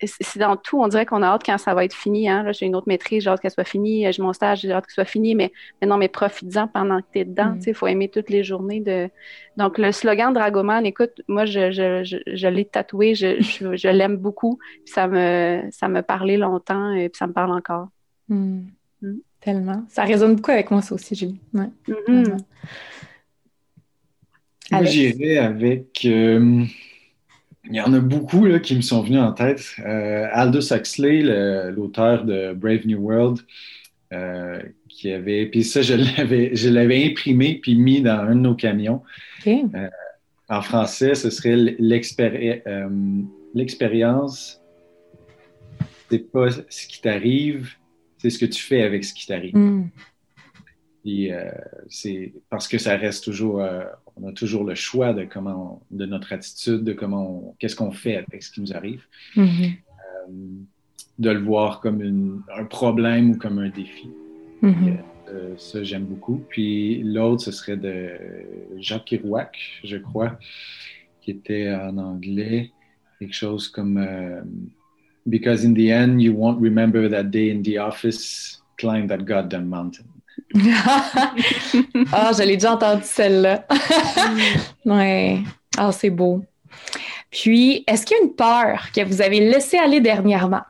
c'est dans tout, on dirait qu'on a hâte quand ça va être fini. Hein. Là, j'ai une autre maîtrise, j'ai hâte qu'elle soit finie. J'ai mon stage, j'ai hâte qu'il soit fini. Mais, mais non, mais profites-en pendant que tu es dedans. Mm. Il faut aimer toutes les journées. de Donc, le slogan Dragoman, écoute, moi, je, je, je, l'ai tatoué, je, je, l'aime beaucoup. ça me, ça me parlait longtemps et puis ça me parle encore. Mm. Mm. Tellement. Ça résonne beaucoup avec moi, ça aussi, Julie. Ouais. Mm-hmm. Moi, j'irais avec. Euh, il y en a beaucoup là, qui me sont venus en tête. Euh, Aldous Huxley, l'auteur de Brave New World, euh, qui avait. Puis ça, je l'avais, je l'avais imprimé puis mis dans un de nos camions. Euh, en français, ce serait l'expérience. l'expérience, c'est pas ce qui t'arrive, c'est ce que tu fais avec ce qui t'arrive. Mm. Et euh, c'est parce que ça reste toujours, euh, on a toujours le choix de comment, de notre attitude, de comment, qu'est-ce qu'on fait avec ce qui nous arrive, Mhm. Euh, de le voir comme une- un problème ou comme un défi. Mhm. Euh, ça, j'aime beaucoup. Puis l'autre, ce serait de Jacques Kerouac, je crois, qui était en anglais, quelque chose comme Because in the end, you won't remember that day in the office, climb that goddamn mountain. Ah, je l'ai déjà entendu celle-là. ouais. Ah, c'est beau. Puis, est-ce qu'il y a une peur que vous avez laissée aller dernièrement?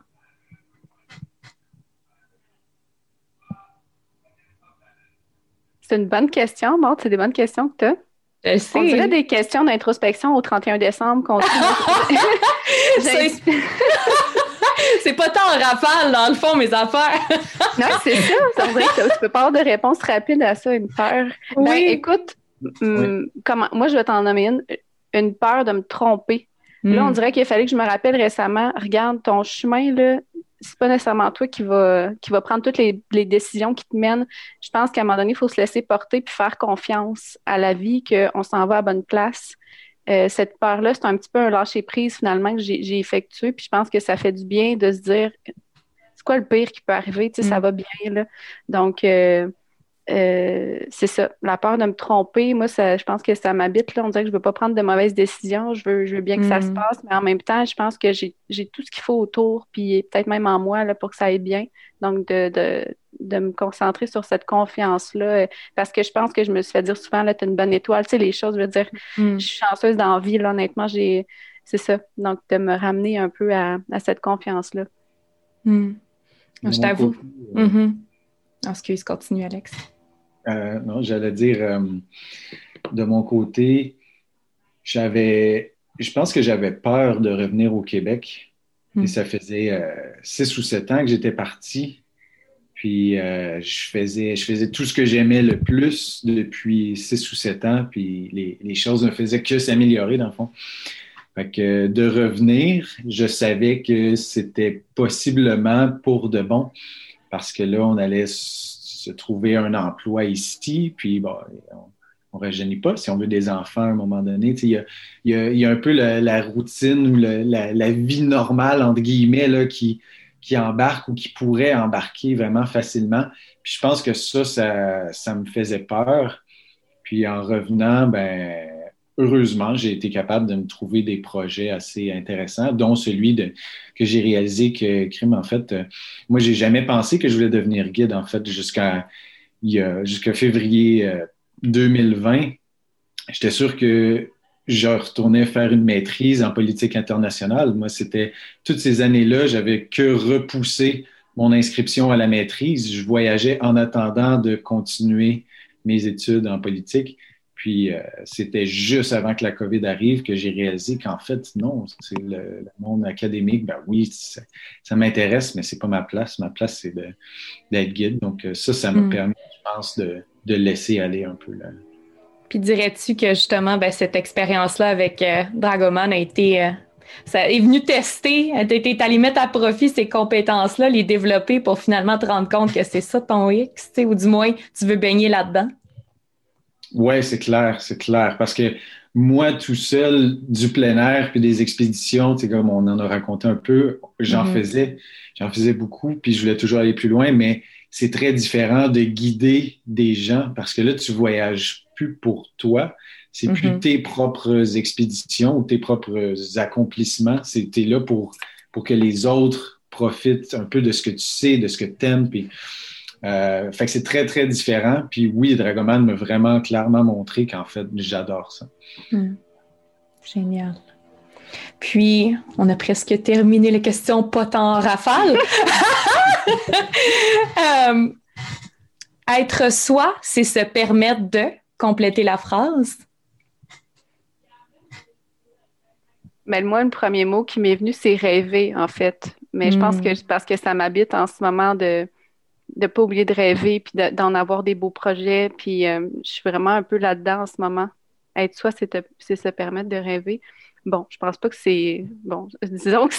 C'est une bonne question, Maud. C'est des bonnes questions que tu as. Je sais. On dirait des questions d'introspection au 31 décembre qu'on C'est- pas tant en rafale, dans le fond, mes affaires. Non, c'est ça. Ça veut dire que tu peux pas avoir de réponse rapide à ça, une peur. Ben, Oui. écoute, hum, comment, moi, je vais t'en nommer une. Une peur de me tromper. Là, on dirait qu'il fallait que je me rappelle récemment, regarde, ton chemin, là, c'est pas nécessairement toi qui va, qui va prendre toutes les, les décisions qui te mènent. Je pense qu'à un moment donné, il faut se laisser porter puis faire confiance à la vie, qu'on s'en va à bonne place. Euh, cette peur-là, c'est un petit peu un lâcher-prise finalement que j'ai effectué. Puis je pense que ça fait du bien de se dire c'est quoi le pire qui peut arriver? Tu sais, ça Mm. va bien, là. Donc, euh, euh, c'est ça. La peur de me tromper, moi, ça, je pense que ça m'habite. Là. On dirait que je veux pas prendre de mauvaises décisions. Je veux, je veux bien que ça Mm. se passe, mais en même temps, je pense que j'ai j'ai tout ce qu'il faut autour, puis peut-être même en moi là, pour que ça aille bien. Donc, de, de, de me concentrer sur cette confiance-là, euh, parce que je pense que je me suis fait dire souvent, là, t'as une bonne étoile, tu sais, les choses, je veux dire, Hmm. je suis chanceuse dans la vie, là, honnêtement, j'ai, c'est ça. Donc, de me ramener un peu à, à cette confiance-là. De Je t'avoue. euh, Mhm. Ah, Excuse, continue, Alex. Euh, non, j'allais dire, euh, de mon côté, j'avais, je pense que j'avais peur de revenir au Québec. Mm. Et ça faisait euh, six ou sept ans que j'étais parti. Puis je faisais, je faisais tout ce que j'aimais le plus depuis six ou sept ans. Puis les, les choses ne faisaient que s'améliorer dans le fond. Fait que de revenir, je savais que c'était possiblement pour de bon parce que là, on allait se trouver un emploi ici, puis bon, on ne rajeunit pas si on veut des enfants à un moment donné. Il y a, y a- un peu la, routine ou la, vie normale, entre guillemets, là, qui, qui embarque ou qui pourrait embarquer vraiment facilement. Puis je pense que ça, ça, ça me faisait peur. Puis en revenant, ben, heureusement, j'ai été capable de me trouver des projets assez intéressants, dont celui de, que j'ai réalisé que Crime, en fait, euh, moi, j'ai jamais pensé que je voulais devenir guide, en fait, jusqu'à jusqu'à février euh, 2020. J'étais sûr que je retournais faire une maîtrise en politique internationale. Moi, c'était toutes ces années-là, j'avais que repoussé mon inscription à la maîtrise. Je voyageais en attendant de continuer mes études en politique. Puis euh, c'était juste avant que la COVID arrive que j'ai réalisé qu'en fait, non, c'est le, le monde académique, ben oui, ça, ça m'intéresse, mais c'est pas ma place. Ma place, c'est d'être guide. Donc euh, ça, ça m'a Mm. permis, je pense, de, de laisser aller un peu là. Puis dirais-tu que justement, ben, cette expérience-là avec euh, Dragoman a été. euh, ça est venu tester, t'es t'es allé mettre à profit ces compétences-là, les développer pour finalement te rendre compte que c'est ça ton X, tu ou du moins tu veux baigner là-dedans? Ouais, c'est clair, c'est clair. Parce que moi, tout seul, du plein air puis des expéditions, tu sais, comme on en a raconté un peu, j'en Mhm. faisais, j'en faisais beaucoup, puis je voulais toujours aller plus loin, mais c'est très différent de guider des gens parce que là, tu voyages plus pour toi. C'est plus Mhm. tes propres expéditions ou tes propres accomplissements. C'est t'es là pour, pour que les autres profitent un peu de ce que tu sais, de ce que tu aimes. Puis, euh, fait que c'est très, très différent. Puis oui, Dragoman m'a vraiment clairement montré qu'en fait, j'adore ça. Hmm. Génial. Puis, on a presque terminé les questions pas tant en rafale. Euh, être soi, c'est se permettre de compléter la phrase. Mais moi, le premier mot qui m'est venu, c'est rêver, en fait. Mais je pense Mm. que c'est parce que ça m'habite en ce moment de ne pas oublier de rêver, puis de- d'en avoir des beaux projets. Puis euh, je suis vraiment un peu là-dedans en ce moment. être soi, c'est se permettre de rêver. Bon, je pense pas que c'est. Bon, disons que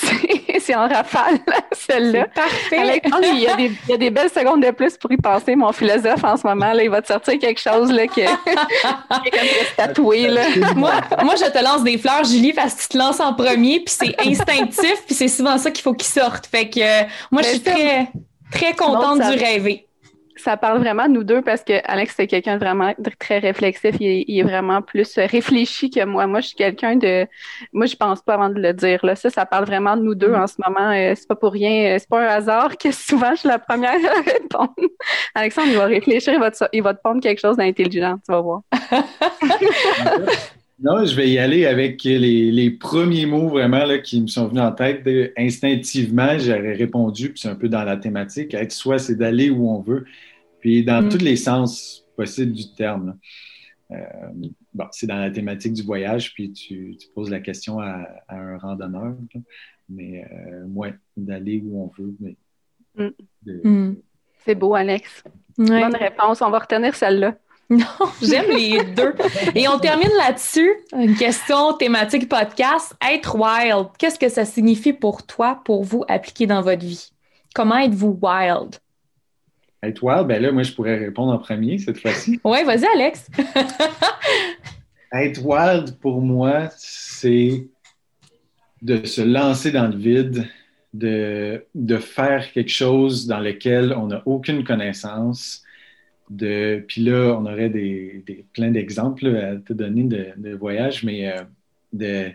c'est en rafale, celle-là. Parfait. il, y a des, il y a des belles secondes de plus pour y penser. Mon philosophe, en ce moment, là, il va te sortir quelque chose là, qui, est comme tatoué. Là. moi, moi, je te lance des fleurs, Julie, parce que tu te lances en premier, puis c'est instinctif, puis c'est souvent ça qu'il faut qu'il sorte. Fait que euh, moi, je suis très, très contente du rêver ça parle vraiment de nous deux parce que Alex, c'est quelqu'un de vraiment très réflexif. Il est, vraiment plus réfléchi que moi. Moi, je suis quelqu'un de. Moi, je pense pas avant de le dire. Là. Ça, ça parle vraiment de nous deux mm-hmm. en ce moment. Euh, c'est pas pour rien. Euh, c'est pas un hasard que souvent je suis la première à répondre. Alexandre, il va réfléchir, il va te, il va te pondre quelque chose d'intelligent. Tu vas voir. Non, je vais y aller avec les, les premiers mots vraiment là, qui me sont venus en tête. instinctivement, j'aurais répondu, puis c'est un peu dans la thématique, être soi, c'est d'aller où on veut, puis dans mm. tous les sens possibles du terme. Euh, bon, c'est dans la thématique du voyage, puis tu, tu poses la question à, un randonneur, mais euh, moi, d'aller où on veut. Mais mm. Mm. C'est beau, Alex. Bonne réponse. On va retenir celle-là. Non, j'aime les deux. Et on termine là-dessus. Une question thématique podcast. Être wild, qu'est-ce que ça signifie pour toi, pour vous, appliquer dans votre vie? Comment êtes-vous wild? Être wild, ben là, moi, je pourrais répondre en premier cette fois-ci. Oui, vas-y, Alex. être wild, pour moi, c'est de se lancer dans le vide, de, de faire quelque chose dans lequel on n'a aucune connaissance, de, puis là, on aurait des, plein d'exemples à te donner de, de voyages, mais euh, de,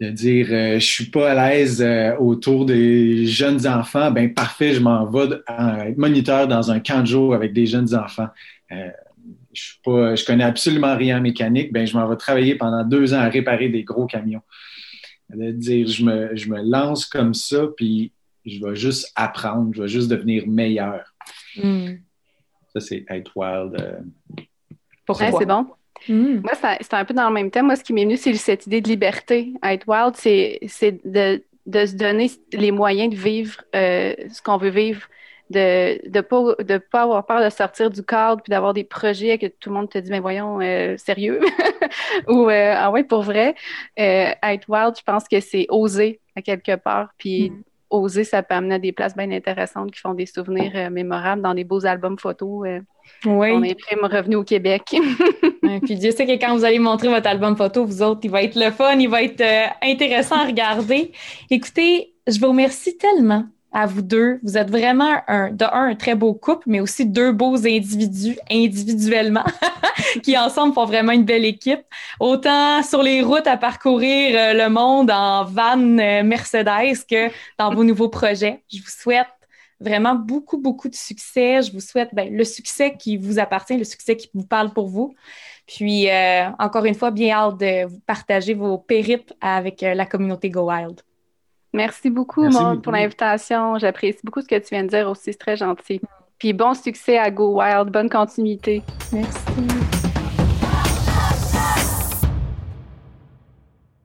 de, dire euh, je suis pas à l'aise euh, autour des jeunes enfants, ben parfait, je m'en vais être moniteur dans un camp de jour avec des jeunes enfants. je suis pas, je connais absolument rien en mécanique, ben je m'en vais travailler pendant deux ans à réparer des gros camions. De dire je me, je me lance comme ça, puis je vais juste apprendre, je vais juste devenir meilleur. Hmm. Ça, c'est être wild. Euh, Pourquoi? c'est bon. Hmm. Moi, c'est un peu dans le même thème. Moi, ce qui m'est venu, c'est cette idée de liberté. Être wild, c'est de, de, se donner les moyens de vivre euh, ce qu'on veut vivre, de ne pas, de pas avoir peur de sortir du cadre puis d'avoir des projets que tout le monde te dit, mais voyons, euh, sérieux? Ou, ah ouais, pour vrai. être wild, je pense que c'est oser à quelque part. Puis hmm oser, ça peut amener à des places bien intéressantes qui font des souvenirs euh, mémorables dans des beaux albums photos. Euh, oui. On est prêts revenu au Québec. puis Dieu sait que quand vous allez montrer votre album photo, vous autres, il va être le fun, il va être euh, intéressant à regarder. Écoutez, je vous remercie tellement à vous deux. Vous êtes vraiment un, de un, un très beau couple, mais aussi deux beaux individus individuellement qui ensemble font vraiment une belle équipe. Autant sur les routes à parcourir euh, le monde en van euh, Mercedes que dans vos nouveaux projets. Je vous souhaite vraiment beaucoup, beaucoup de succès. Je vous souhaite ben, le succès qui vous appartient, le succès qui vous parle pour vous. Puis, euh, encore une fois, bien hâte de partager vos périples avec la communauté Go Wild. Merci beaucoup, Maud, pour l'invitation. J'apprécie beaucoup ce que tu viens de dire aussi. C'est très gentil. Puis bon succès à Go Wild. Bonne continuité. Merci.